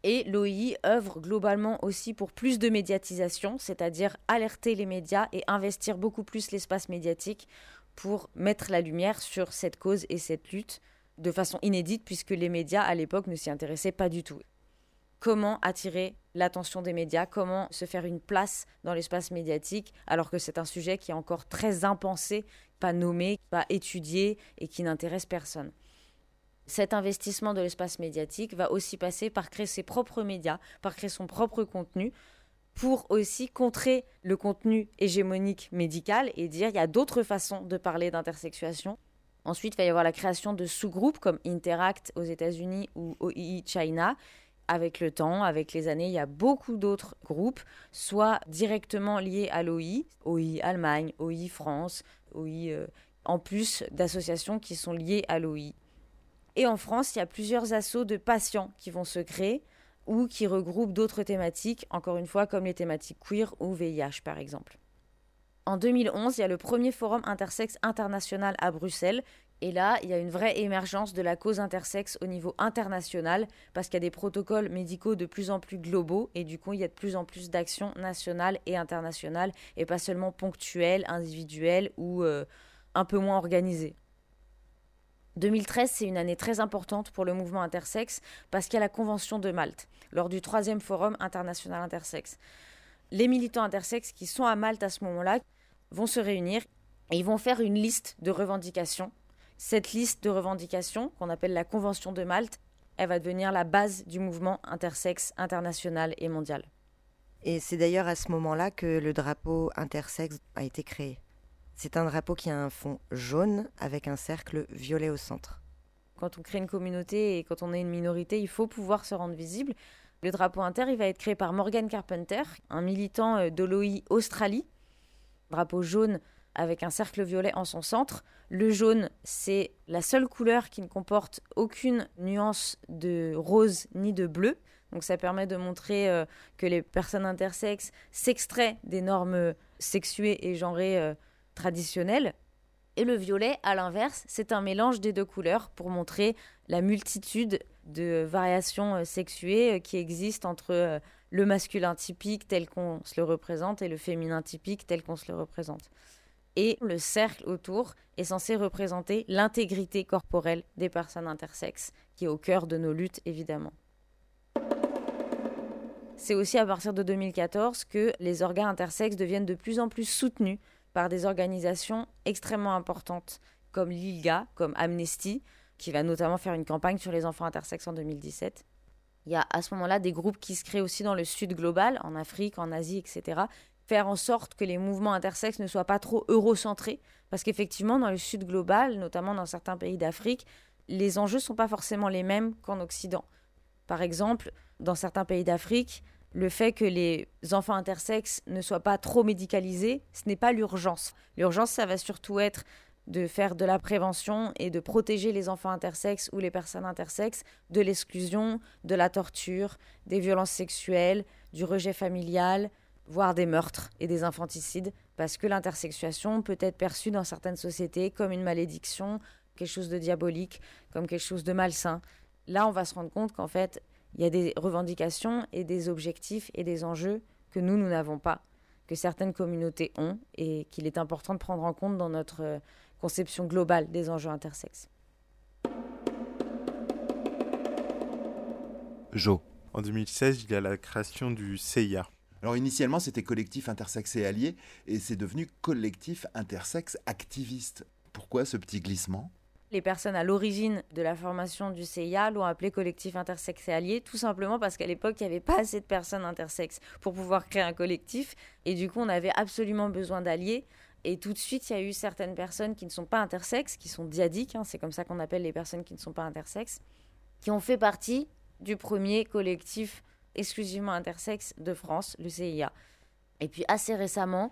Speaker 8: Et l'OI œuvre globalement aussi pour plus de médiatisation, c'est-à-dire alerter les médias et investir beaucoup plus l'espace médiatique pour mettre la lumière sur cette cause et cette lutte de façon inédite puisque les médias à l'époque ne s'y intéressaient pas du tout comment attirer l'attention des médias, comment se faire une place dans l'espace médiatique, alors que c'est un sujet qui est encore très impensé, pas nommé, pas étudié et qui n'intéresse personne. Cet investissement de l'espace médiatique va aussi passer par créer ses propres médias, par créer son propre contenu, pour aussi contrer le contenu hégémonique médical et dire il y a d'autres façons de parler d'intersexuation. Ensuite, il va y avoir la création de sous-groupes comme Interact aux États-Unis ou OII China, avec le temps, avec les années, il y a beaucoup d'autres groupes, soit directement liés à l'OI, OI Allemagne, OI France, OI, euh, en plus d'associations qui sont liées à l'OI. Et en France, il y a plusieurs assauts de patients qui vont se créer ou qui regroupent d'autres thématiques, encore une fois comme les thématiques queer ou VIH par exemple. En 2011, il y a le premier forum intersexe international à Bruxelles et là, il y a une vraie émergence de la cause intersexe au niveau international, parce qu'il y a des protocoles médicaux de plus en plus globaux, et du coup, il y a de plus en plus d'actions nationales et internationales, et pas seulement ponctuelles, individuelles ou euh, un peu moins organisées. 2013, c'est une année très importante pour le mouvement intersexe, parce qu'il y a la Convention de Malte, lors du troisième forum international intersexe. Les militants intersexes qui sont à Malte à ce moment-là vont se réunir et ils vont faire une liste de revendications cette liste de revendications, qu'on appelle la Convention de Malte, elle va devenir la base du mouvement intersexe international et mondial.
Speaker 9: Et c'est d'ailleurs à ce moment-là que le drapeau intersexe a été créé. C'est un drapeau qui a un fond jaune avec un cercle violet au centre.
Speaker 8: Quand on crée une communauté et quand on est une minorité, il faut pouvoir se rendre visible. Le drapeau inter, il va être créé par Morgan Carpenter, un militant euh, de l'OI Australie. Drapeau jaune avec un cercle violet en son centre. Le jaune, c'est la seule couleur qui ne comporte aucune nuance de rose ni de bleu. Donc ça permet de montrer euh, que les personnes intersexes s'extraient des normes sexuées et genrées euh, traditionnelles. Et le violet, à l'inverse, c'est un mélange des deux couleurs pour montrer la multitude de variations euh, sexuées qui existent entre le masculin typique tel qu'on se le représente et le féminin typique tel qu'on se le représente. Et le cercle autour est censé représenter l'intégrité corporelle des personnes intersexes, qui est au cœur de nos luttes évidemment. C'est aussi à partir de 2014 que les organes intersexes deviennent de plus en plus soutenus par des organisations extrêmement importantes comme l'ILGA, comme Amnesty, qui va notamment faire une campagne sur les enfants intersexes en 2017. Il y a à ce moment-là des groupes qui se créent aussi dans le sud global, en Afrique, en Asie, etc. Faire en sorte que les mouvements intersexes ne soient pas trop eurocentrés, parce qu'effectivement, dans le sud global, notamment dans certains pays d'Afrique, les enjeux ne sont pas forcément les mêmes qu'en Occident. Par exemple, dans certains pays d'Afrique, le fait que les enfants intersexes ne soient pas trop médicalisés, ce n'est pas l'urgence. L'urgence, ça va surtout être de faire de la prévention et de protéger les enfants intersexes ou les personnes intersexes de l'exclusion, de la torture, des violences sexuelles, du rejet familial, voire des meurtres et des infanticides, parce que l'intersexuation peut être perçue dans certaines sociétés comme une malédiction, quelque chose de diabolique, comme quelque chose de malsain. Là, on va se rendre compte qu'en fait, il y a des revendications et des objectifs et des enjeux que nous, nous n'avons pas, que certaines communautés ont, et qu'il est important de prendre en compte dans notre conception globale des enjeux intersexes.
Speaker 12: Jo. En 2016, il y a la création du CIA.
Speaker 11: Alors initialement, c'était collectif intersexe et allié, et c'est devenu collectif intersexe activiste. Pourquoi ce petit glissement?
Speaker 8: Les personnes à l'origine de la formation du CIA l'ont appelé collectif intersexe et allié, tout simplement parce qu'à l'époque, il n'y avait pas assez de personnes intersexes pour pouvoir créer un collectif. Et du coup, on avait absolument besoin d'alliés. Et tout de suite, il y a eu certaines personnes qui ne sont pas intersexes, qui sont diadiques, hein, c'est comme ça qu'on appelle les personnes qui ne sont pas intersexes, qui ont fait partie du premier collectif exclusivement intersexe de France, le CIA. Et puis assez récemment,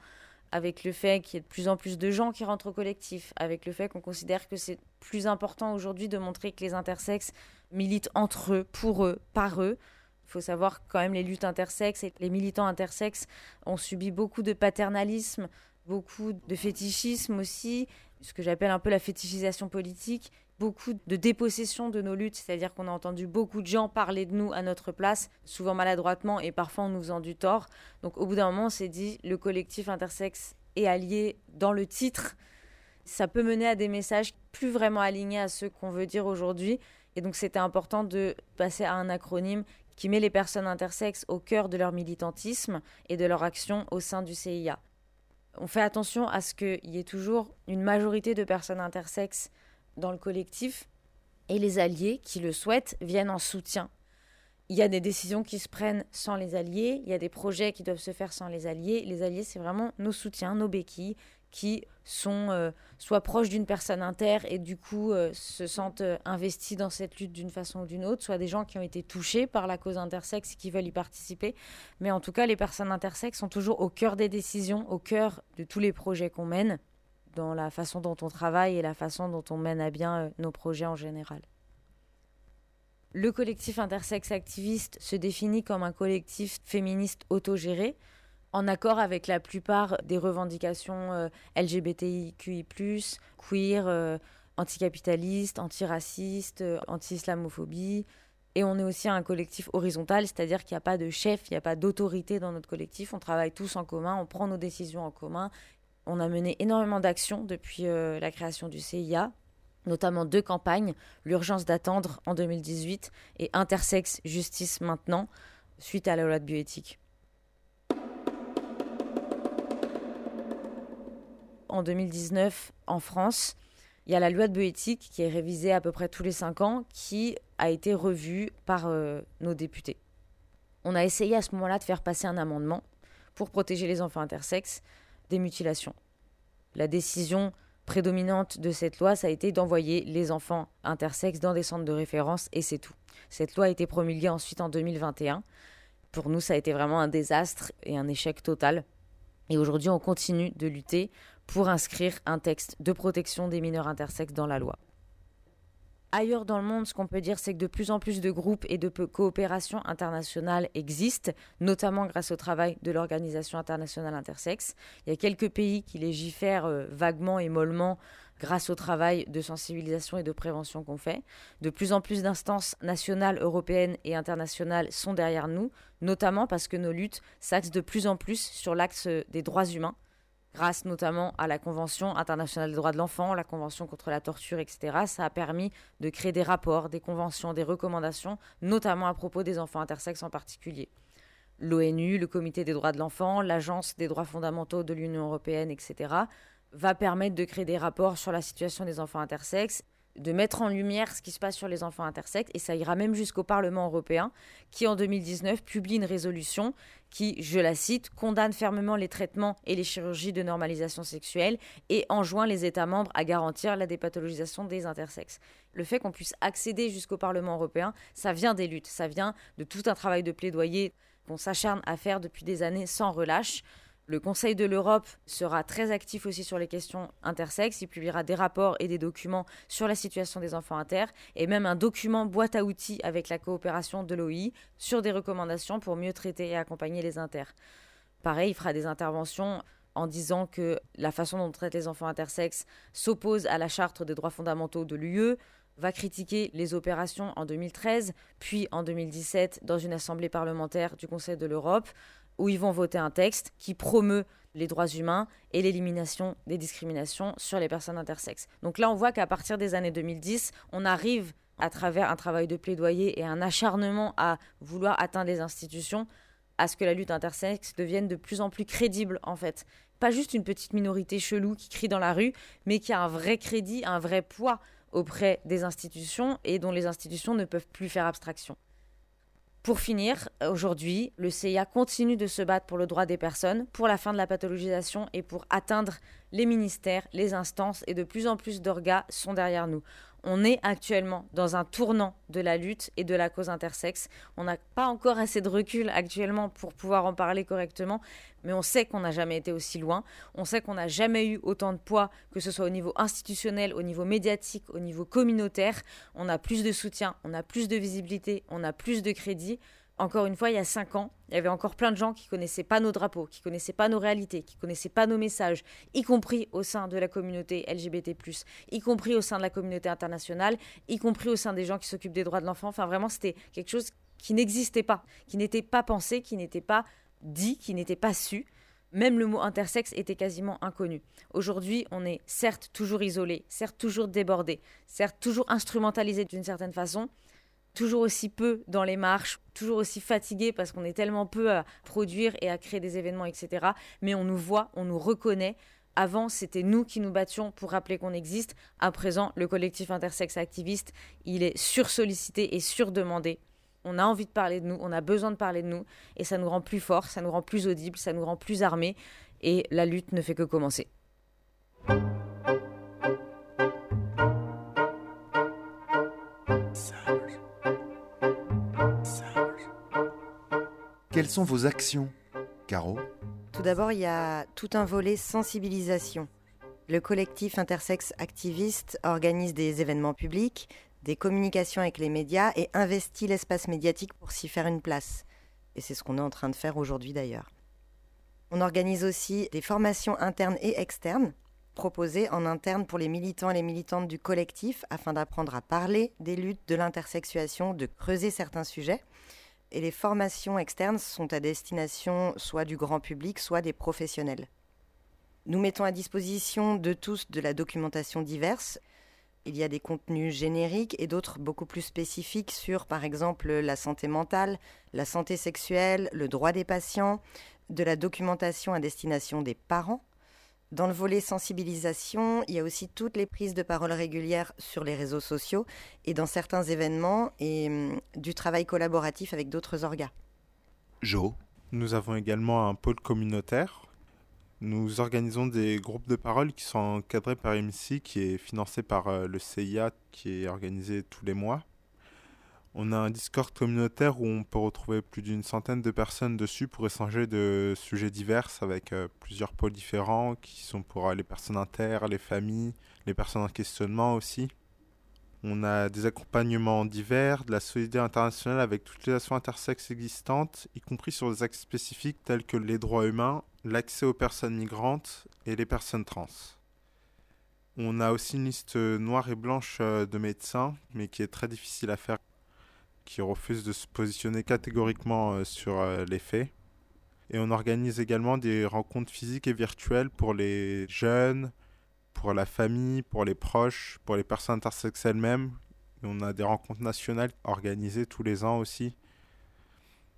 Speaker 8: avec le fait qu'il y ait de plus en plus de gens qui rentrent au collectif, avec le fait qu'on considère que c'est plus important aujourd'hui de montrer que les intersexes militent entre eux, pour eux, par eux. Il faut savoir quand même les luttes intersexes et les militants intersexes ont subi beaucoup de paternalisme, beaucoup de fétichisme aussi, ce que j'appelle un peu la fétichisation politique, beaucoup de dépossession de nos luttes, c'est-à-dire qu'on a entendu beaucoup de gens parler de nous à notre place, souvent maladroitement et parfois en nous faisant du tort. Donc au bout d'un moment, on s'est dit, le collectif intersexe est allié dans le titre. Ça peut mener à des messages plus vraiment alignés à ceux qu'on veut dire aujourd'hui. Et donc c'était important de passer à un acronyme qui met les personnes intersexes au cœur de leur militantisme et de leur action au sein du CIA on fait attention à ce qu'il y ait toujours une majorité de personnes intersexes dans le collectif et les alliés qui le souhaitent viennent en soutien. Il y a des décisions qui se prennent sans les alliés, il y a des projets qui doivent se faire sans les alliés. Les alliés, c'est vraiment nos soutiens, nos béquilles, qui sont euh, soit proches d'une personne inter et du coup euh, se sentent euh, investis dans cette lutte d'une façon ou d'une autre, soit des gens qui ont été touchés par la cause intersexe et qui veulent y participer. Mais en tout cas, les personnes intersexes sont toujours au cœur des décisions, au cœur de tous les projets qu'on mène, dans la façon dont on travaille et la façon dont on mène à bien nos projets en général. Le collectif intersexe activiste se définit comme un collectif féministe autogéré, en accord avec la plupart des revendications euh, LGBTIQI, queer, euh, anticapitaliste, antiraciste, euh, anti-islamophobie. Et on est aussi un collectif horizontal, c'est-à-dire qu'il n'y a pas de chef, il n'y a pas d'autorité dans notre collectif. On travaille tous en commun, on prend nos décisions en commun. On a mené énormément d'actions depuis la création du CIA, notamment deux campagnes, l'urgence d'attendre en 2018 et intersexe justice maintenant, suite à la loi de bioéthique. en 2019 en France. Il y a la loi de bioéthique qui est révisée à peu près tous les cinq ans, qui a été revue par euh, nos députés. On a essayé à ce moment-là de faire passer un amendement pour protéger les enfants intersexes des mutilations. La décision prédominante de cette loi, ça a été d'envoyer les enfants intersexes dans des centres de référence et c'est tout. Cette loi a été promulguée ensuite en 2021. Pour nous, ça a été vraiment un désastre et un échec total. Et aujourd'hui, on continue de lutter pour inscrire un texte de protection des mineurs intersexes dans la loi. Ailleurs dans le monde, ce qu'on peut dire, c'est que de plus en plus de groupes et de coopérations internationales existent, notamment grâce au travail de l'Organisation internationale intersexe. Il y a quelques pays qui légifèrent euh, vaguement et mollement grâce au travail de sensibilisation et de prévention qu'on fait. De plus en plus d'instances nationales, européennes et internationales sont derrière nous, notamment parce que nos luttes s'axent de plus en plus sur l'axe des droits humains, grâce notamment à la Convention internationale des droits de l'enfant, la Convention contre la torture, etc. Ça a permis de créer des rapports, des conventions, des recommandations, notamment à propos des enfants intersexes en particulier. L'ONU, le Comité des droits de l'enfant, l'Agence des droits fondamentaux de l'Union européenne, etc., va permettre de créer des rapports sur la situation des enfants intersexes de mettre en lumière ce qui se passe sur les enfants intersexes, et ça ira même jusqu'au Parlement européen, qui en 2019 publie une résolution qui, je la cite, condamne fermement les traitements et les chirurgies de normalisation sexuelle et enjoint les États membres à garantir la dépathologisation des intersexes. Le fait qu'on puisse accéder jusqu'au Parlement européen, ça vient des luttes, ça vient de tout un travail de plaidoyer qu'on s'acharne à faire depuis des années sans relâche. Le Conseil de l'Europe sera très actif aussi sur les questions intersexes. Il publiera des rapports et des documents sur la situation des enfants inter et même un document boîte à outils avec la coopération de l'OI sur des recommandations pour mieux traiter et accompagner les inter. Pareil, il fera des interventions en disant que la façon dont on traite les enfants intersexes s'oppose à la charte des droits fondamentaux de l'UE, va critiquer les opérations en 2013, puis en 2017 dans une assemblée parlementaire du Conseil de l'Europe où ils vont voter un texte qui promeut les droits humains et l'élimination des discriminations sur les personnes intersexes. Donc là, on voit qu'à partir des années 2010, on arrive à travers un travail de plaidoyer et un acharnement à vouloir atteindre les institutions, à ce que la lutte intersexe devienne de plus en plus crédible en fait. Pas juste une petite minorité chelou qui crie dans la rue, mais qui a un vrai crédit, un vrai poids auprès des institutions et dont les institutions ne peuvent plus faire abstraction. Pour finir, aujourd'hui, le CIA continue de se battre pour le droit des personnes, pour la fin de la pathologisation et pour atteindre les ministères, les instances et de plus en plus d'orgas sont derrière nous. On est actuellement dans un tournant de la lutte et de la cause intersexe. On n'a pas encore assez de recul actuellement pour pouvoir en parler correctement, mais on sait qu'on n'a jamais été aussi loin. On sait qu'on n'a jamais eu autant de poids, que ce soit au niveau institutionnel, au niveau médiatique, au niveau communautaire. On a plus de soutien, on a plus de visibilité, on a plus de crédit. Encore une fois, il y a cinq ans, il y avait encore plein de gens qui connaissaient pas nos drapeaux, qui connaissaient pas nos réalités, qui connaissaient pas nos messages, y compris au sein de la communauté LGBT+, y compris au sein de la communauté internationale, y compris au sein des gens qui s'occupent des droits de l'enfant. Enfin, vraiment, c'était quelque chose qui n'existait pas, qui n'était pas pensé, qui n'était pas dit, qui n'était pas su. Même le mot intersexe était quasiment inconnu. Aujourd'hui, on est certes toujours isolé, certes toujours débordé, certes toujours instrumentalisé d'une certaine façon, toujours aussi peu dans les marches, toujours aussi fatigué parce qu'on est tellement peu à produire et à créer des événements, etc. Mais on nous voit, on nous reconnaît. Avant, c'était nous qui nous battions pour rappeler qu'on existe. À présent, le collectif intersexe activiste, il est sursollicité et surdemandé. On a envie de parler de nous, on a besoin de parler de nous, et ça nous rend plus forts, ça nous rend plus audibles, ça nous rend plus armés, et la lutte ne fait que commencer.
Speaker 11: Quelles sont vos actions, Caro?
Speaker 9: Tout d'abord, il y a tout un volet sensibilisation. Le collectif intersexe activiste organise des événements publics, des communications avec les médias et investit l'espace médiatique pour s'y faire une place. Et c'est ce qu'on est en train de faire aujourd'hui d'ailleurs. On organise aussi des formations internes et externes proposées en interne pour les militants et les militantes du collectif afin d'apprendre à parler des luttes de l'intersexuation, de creuser certains sujets et les formations externes sont à destination soit du grand public, soit des professionnels. Nous mettons à disposition de tous de la documentation diverse. Il y a des contenus génériques et d'autres beaucoup plus spécifiques sur, par exemple, la santé mentale, la santé sexuelle, le droit des patients, de la documentation à destination des parents, dans le volet sensibilisation, il y a aussi toutes les prises de parole régulières sur les réseaux sociaux et dans certains événements et hum, du travail collaboratif avec d'autres organes.
Speaker 11: Jo
Speaker 12: Nous avons également un pôle communautaire. Nous organisons des groupes de parole qui sont encadrés par MC, qui est financé par euh, le CIA, qui est organisé tous les mois. On a un Discord communautaire où on peut retrouver plus d'une centaine de personnes dessus pour échanger de sujets divers avec euh, plusieurs pôles différents qui sont pour euh, les personnes inter, les familles, les personnes en questionnement aussi. On a des accompagnements divers, de la solidarité internationale avec toutes les actions intersexes existantes, y compris sur des axes spécifiques tels que les droits humains, l'accès aux personnes migrantes et les personnes trans. On a aussi une liste noire et blanche euh, de médecins, mais qui est très difficile à faire, qui refusent de se positionner catégoriquement euh, sur euh, les faits. Et on organise également des rencontres physiques et virtuelles pour les jeunes, pour la famille, pour les proches, pour les personnes intersexes elles-mêmes. On a des rencontres nationales organisées tous les ans aussi.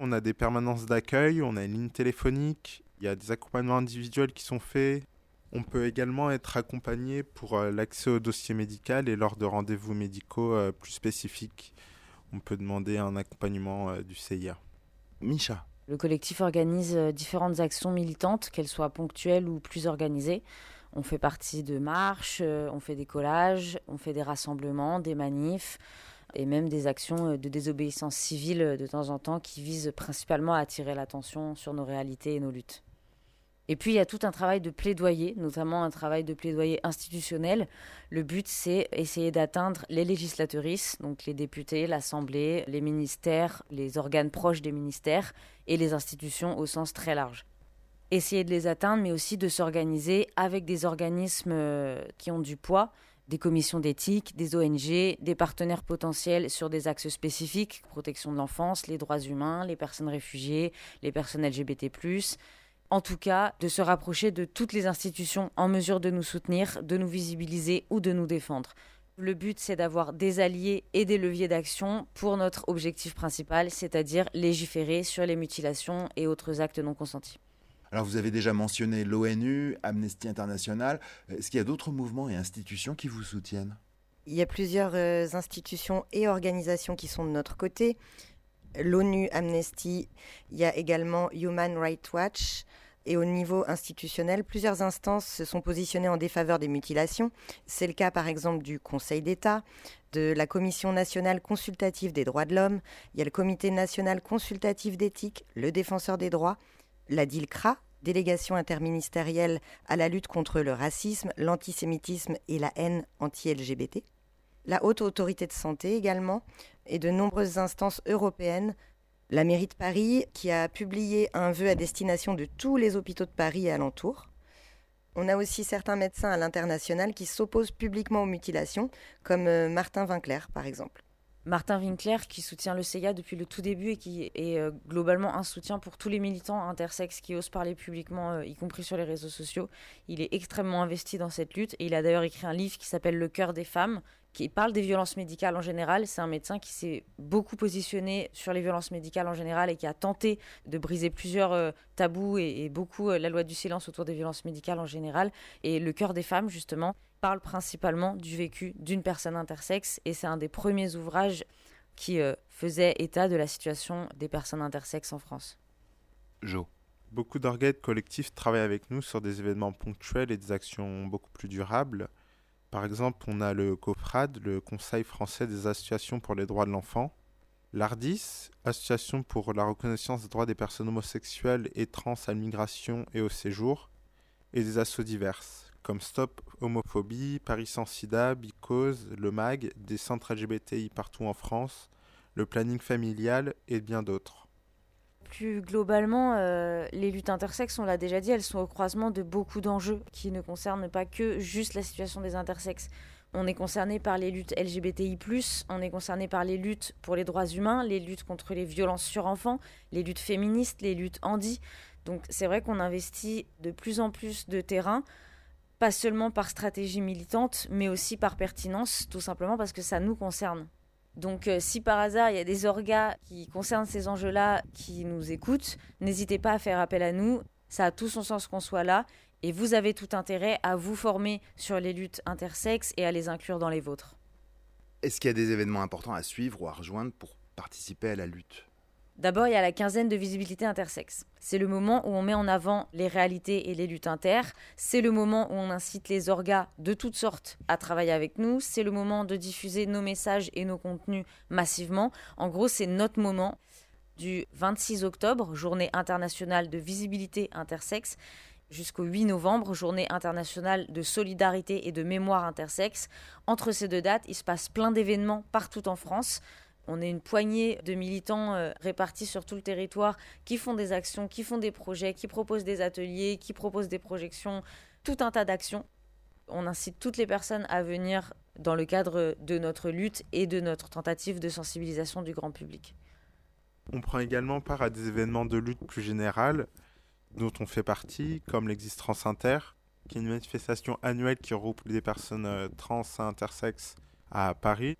Speaker 12: On a des permanences d'accueil, on a une ligne téléphonique, il y a des accompagnements individuels qui sont faits. On peut également être accompagné pour euh, l'accès au dossier médical et lors de rendez-vous médicaux plus spécifiques. On peut demander un accompagnement euh, du CIA.
Speaker 11: Micha.
Speaker 8: Le collectif organise différentes actions militantes, qu'elles soient ponctuelles ou plus organisées. On fait partie de marches, on fait des collages, on fait des rassemblements, des manifs et même des actions de désobéissance civile de temps en temps qui visent principalement à attirer l'attention sur nos réalités et nos luttes. Et puis il y a tout un travail de plaidoyer, notamment un travail de plaidoyer institutionnel. Le but, c'est essayer d'atteindre les législatrices, donc les députés, l'Assemblée, les ministères, les organes proches des ministères et les institutions au sens très large. Essayer de les atteindre, mais aussi de s'organiser avec des organismes euh, qui ont du poids, des commissions d'éthique, des ONG, des partenaires potentiels sur des axes spécifiques, protection de l'enfance, les droits humains, les personnes réfugiées, les personnes LGBT en tout cas de se rapprocher de toutes les institutions en mesure de nous soutenir, de nous visibiliser ou de nous défendre. Le but, c'est d'avoir des alliés et des leviers d'action pour notre objectif principal, c'est-à-dire légiférer sur les mutilations et autres actes non consentis.
Speaker 11: Alors vous avez déjà mentionné l'ONU, Amnesty International. Est-ce qu'il y a d'autres mouvements et institutions qui vous soutiennent?
Speaker 9: Il y a plusieurs euh, institutions et organisations qui sont de notre côté l'ONU, Amnesty, il y a également Human Rights Watch. Et au niveau institutionnel, plusieurs instances se sont positionnées en défaveur des mutilations. C'est le cas par exemple du Conseil d'État, de la Commission nationale consultative des droits de l'homme, il y a le Comité national consultatif d'éthique, le Défenseur des droits, la DILCRA, délégation interministérielle à la lutte contre le racisme, l'antisémitisme et la haine anti-LGBT la Haute Autorité de Santé également, et de nombreuses instances européennes. La mairie de Paris, qui a publié un vœu à destination de tous les hôpitaux de Paris et alentours. On a aussi certains médecins à l'international qui s'opposent publiquement aux mutilations, comme euh, Martin Winkler par exemple.
Speaker 8: Martin Winkler qui soutient le CIA depuis le tout début et qui est euh, globalement un soutien pour tous les militants intersexes qui osent parler publiquement, euh, y compris sur les réseaux sociaux. Il est extrêmement investi dans cette lutte et il a d'ailleurs écrit un livre qui s'appelle Le cœur des femmes, qui parle des violences médicales en général. C'est un médecin qui s'est beaucoup positionné sur les violences médicales en général et qui a tenté de briser plusieurs euh, tabous et, beaucoup euh, la loi du silence autour des violences médicales en général. Et le cœur des femmes, justement, parle principalement du vécu d'une personne intersexe et c'est un des premiers ouvrages qui euh, faisait état de la situation des personnes intersexes en France.
Speaker 12: Jo. Beaucoup d'organes collectifs travaillent avec nous sur des événements ponctuels et des actions beaucoup plus durables. Par exemple, on a le COFRAD, le Conseil français des associations pour les droits de l'enfant, l'ARDIS, Association pour la reconnaissance des droits des personnes homosexuelles et trans à l'immigration et au séjour, et des assauts diverses, comme Stop Homophobie, Paris sans sida, Bicose, le MAG, des centres LGBTI partout en France, le planning familial et bien d'autres.
Speaker 8: Plus globalement, euh, les luttes intersexes, on l'a déjà dit, elles sont au croisement de beaucoup d'enjeux qui ne concernent pas que juste la situation des intersexes. On est concerné par les luttes LGBTI, on est concerné par les luttes pour les droits humains, les luttes contre les violences sur enfants, les luttes féministes, les luttes handi. Donc c'est vrai qu'on investit de plus en plus de terrain, pas seulement par stratégie militante, mais aussi par pertinence, tout simplement parce que ça nous concerne. Donc euh, si par hasard il y a des orgas qui concernent ces enjeux-là qui nous écoutent, n'hésitez pas à faire appel à nous. Ça a tout son sens qu'on soit là et vous avez tout intérêt à vous former sur les luttes intersexes et à les inclure dans les vôtres.
Speaker 11: Est-ce qu'il y a des événements importants à suivre ou à rejoindre pour participer à la lutte?
Speaker 8: D'abord, il y a la quinzaine de visibilité intersexe. C'est le moment où on met en avant les réalités et les luttes inter. C'est le moment où on incite les orgas de toutes sortes à travailler avec nous. C'est le moment de diffuser nos messages et nos contenus massivement. En gros, c'est notre moment du 26 octobre, journée internationale de visibilité intersexe, jusqu'au 8 novembre, journée internationale de solidarité et de mémoire intersexe. Entre ces deux dates, il se passe plein d'événements partout en France. On est une poignée de militants euh, répartis sur tout le territoire qui font des actions, qui font des projets, qui proposent des ateliers, qui proposent des projections, tout un tas d'actions. On incite toutes les personnes à venir dans le cadre de notre lutte et de notre tentative de sensibilisation du grand public.
Speaker 12: On prend également part à des événements de lutte plus générales dont on fait partie, comme l'Existence Inter, qui est une manifestation annuelle qui regroupe des personnes euh, trans et intersexes à Paris.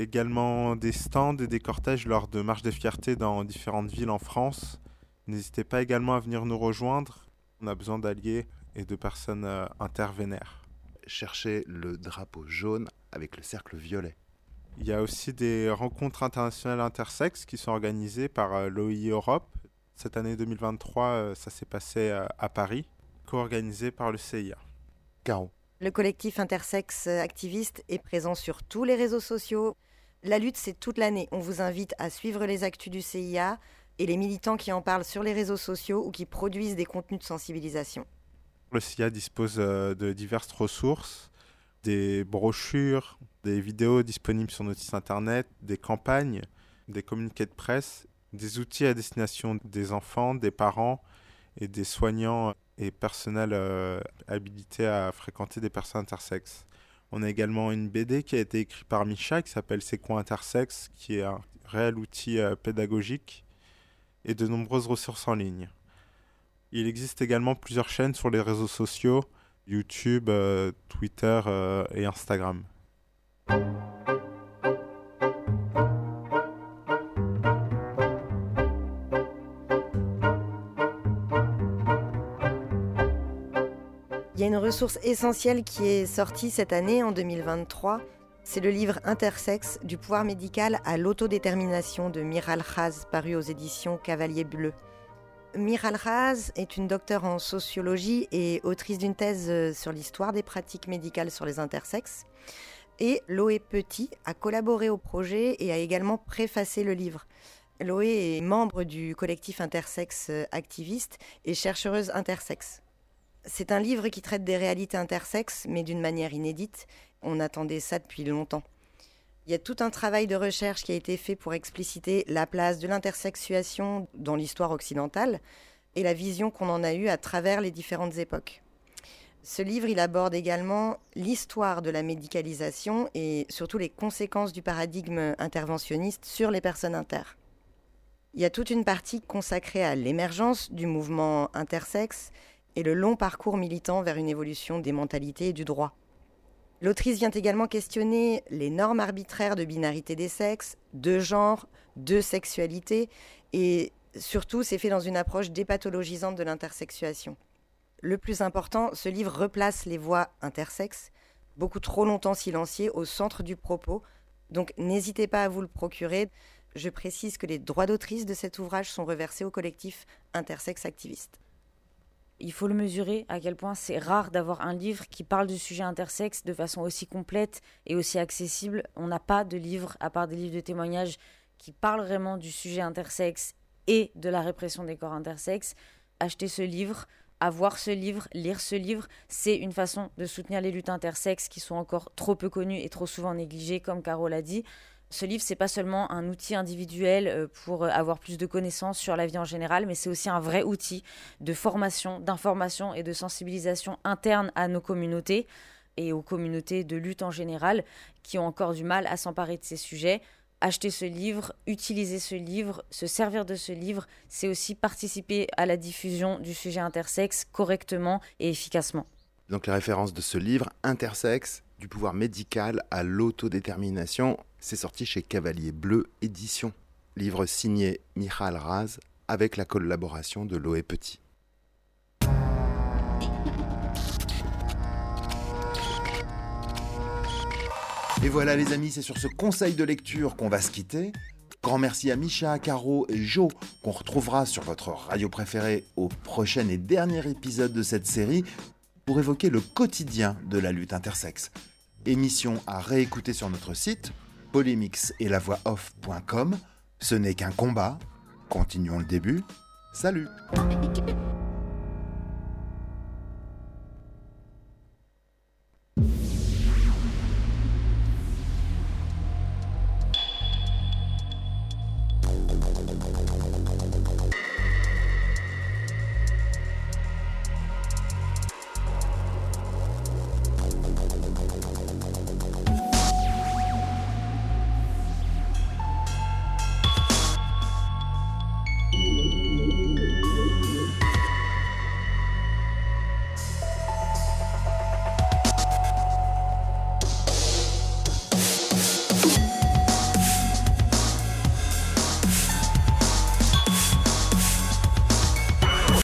Speaker 12: Également des stands et des cortèges lors de marches des fiertés dans différentes villes en France. N'hésitez pas également à venir nous rejoindre. On a besoin d'alliés et de personnes euh, intervénères.
Speaker 11: Cherchez le drapeau jaune avec le cercle violet.
Speaker 12: Il y a aussi des rencontres internationales intersexes qui sont organisées par euh, l'OI Europe. Cette année 2023, euh, ça s'est passé à Paris, co-organisé par le CIA.
Speaker 11: Caro.
Speaker 9: Le collectif intersexe activiste est présent sur tous les réseaux sociaux. La lutte, c'est toute l'année. On vous invite à suivre les actus du CIA et les militants qui en parlent sur les réseaux sociaux ou qui produisent des contenus de sensibilisation.
Speaker 12: Le CIA dispose euh, de diverses ressources, des brochures, des vidéos disponibles sur notre site internet, des campagnes, des communiqués de presse, des outils à destination des enfants, des parents et des soignants et personnels euh, habilités à fréquenter des personnes intersexes. On a également une BD qui a été écrite par Micha qui s'appelle C'est quoi intersexe, qui est un réel outil euh, pédagogique et de nombreuses ressources en ligne. Il existe également plusieurs chaînes sur les réseaux sociaux, YouTube, euh, Twitter euh, et Instagram.
Speaker 9: Il y a une ressource essentielle qui est sortie cette année, en 2023. C'est le livre Intersexe, du pouvoir médical à l'autodétermination de Miral Khaz, paru aux éditions Cavalier Bleu. Miral Khaz est une docteure en sociologie et autrice d'une thèse euh, sur l'histoire des pratiques médicales sur les intersexes. Et Loé Petit a collaboré au projet et a également préfacé le livre. Loé est membre du collectif intersexe euh, activiste et chercheuse intersexe. C'est un livre qui traite des réalités intersexes, mais d'une manière inédite. On attendait ça depuis longtemps. Il y a tout un travail de recherche qui a été fait pour expliciter la place de l'intersexuation dans l'histoire occidentale et la vision qu'on en a eue à travers les différentes époques. Ce livre, il aborde également l'histoire de la médicalisation et surtout les conséquences du paradigme interventionniste sur les personnes inter. Il y a toute une partie consacrée à l'émergence du mouvement intersexe et le long parcours militant vers une évolution des mentalités et du droit. L'autrice vient également questionner les normes arbitraires de binarité des sexes, de genre, de sexualité, et surtout c'est fait dans une approche dépathologisante de l'intersexuation. Le plus important, ce livre replace les voix intersexes, beaucoup trop longtemps silenciées, au centre du propos, donc n'hésitez pas à vous le procurer. Je précise que les droits d'autrice de cet ouvrage sont reversés au collectif Intersex Activiste
Speaker 8: il faut le mesurer à quel point c'est rare d'avoir un livre qui parle du sujet intersexe de façon aussi complète et aussi accessible. On n'a pas de livre, à part des livres de témoignages, qui parlent vraiment du sujet intersexe et de la répression des corps intersexes. Acheter ce livre, avoir ce livre, lire ce livre, c'est une façon de soutenir les luttes intersexes qui sont encore trop peu connues et trop souvent négligées, comme Carole l'a dit. Ce livre, c'est pas seulement un outil individuel euh, pour euh, avoir plus de connaissances sur la vie en général, mais c'est aussi un vrai outil de formation, d'information et de sensibilisation interne à nos communautés et aux communautés de lutte en général qui ont encore du mal à s'emparer de ces sujets. Acheter ce livre, utiliser ce livre, se servir de ce livre, c'est aussi participer à la diffusion du sujet intersexe correctement et efficacement.
Speaker 11: Donc les références de ce livre, Intersexe, du pouvoir médical à l'autodétermination, c'est sorti chez Cavalier Bleu Édition. Livre signé Michal Raz avec la collaboration de Loé Petit. Et voilà les amis, c'est sur ce conseil de lecture qu'on va se quitter. Grand merci à Micha, Caro et Jo qu'on retrouvera sur votre radio préférée au prochain et dernier épisode de cette série pour évoquer le quotidien de la lutte intersexe. Émission à réécouter sur notre site polémix et la voix off.com. Ce n'est qu'un combat. Continuons le début. Salut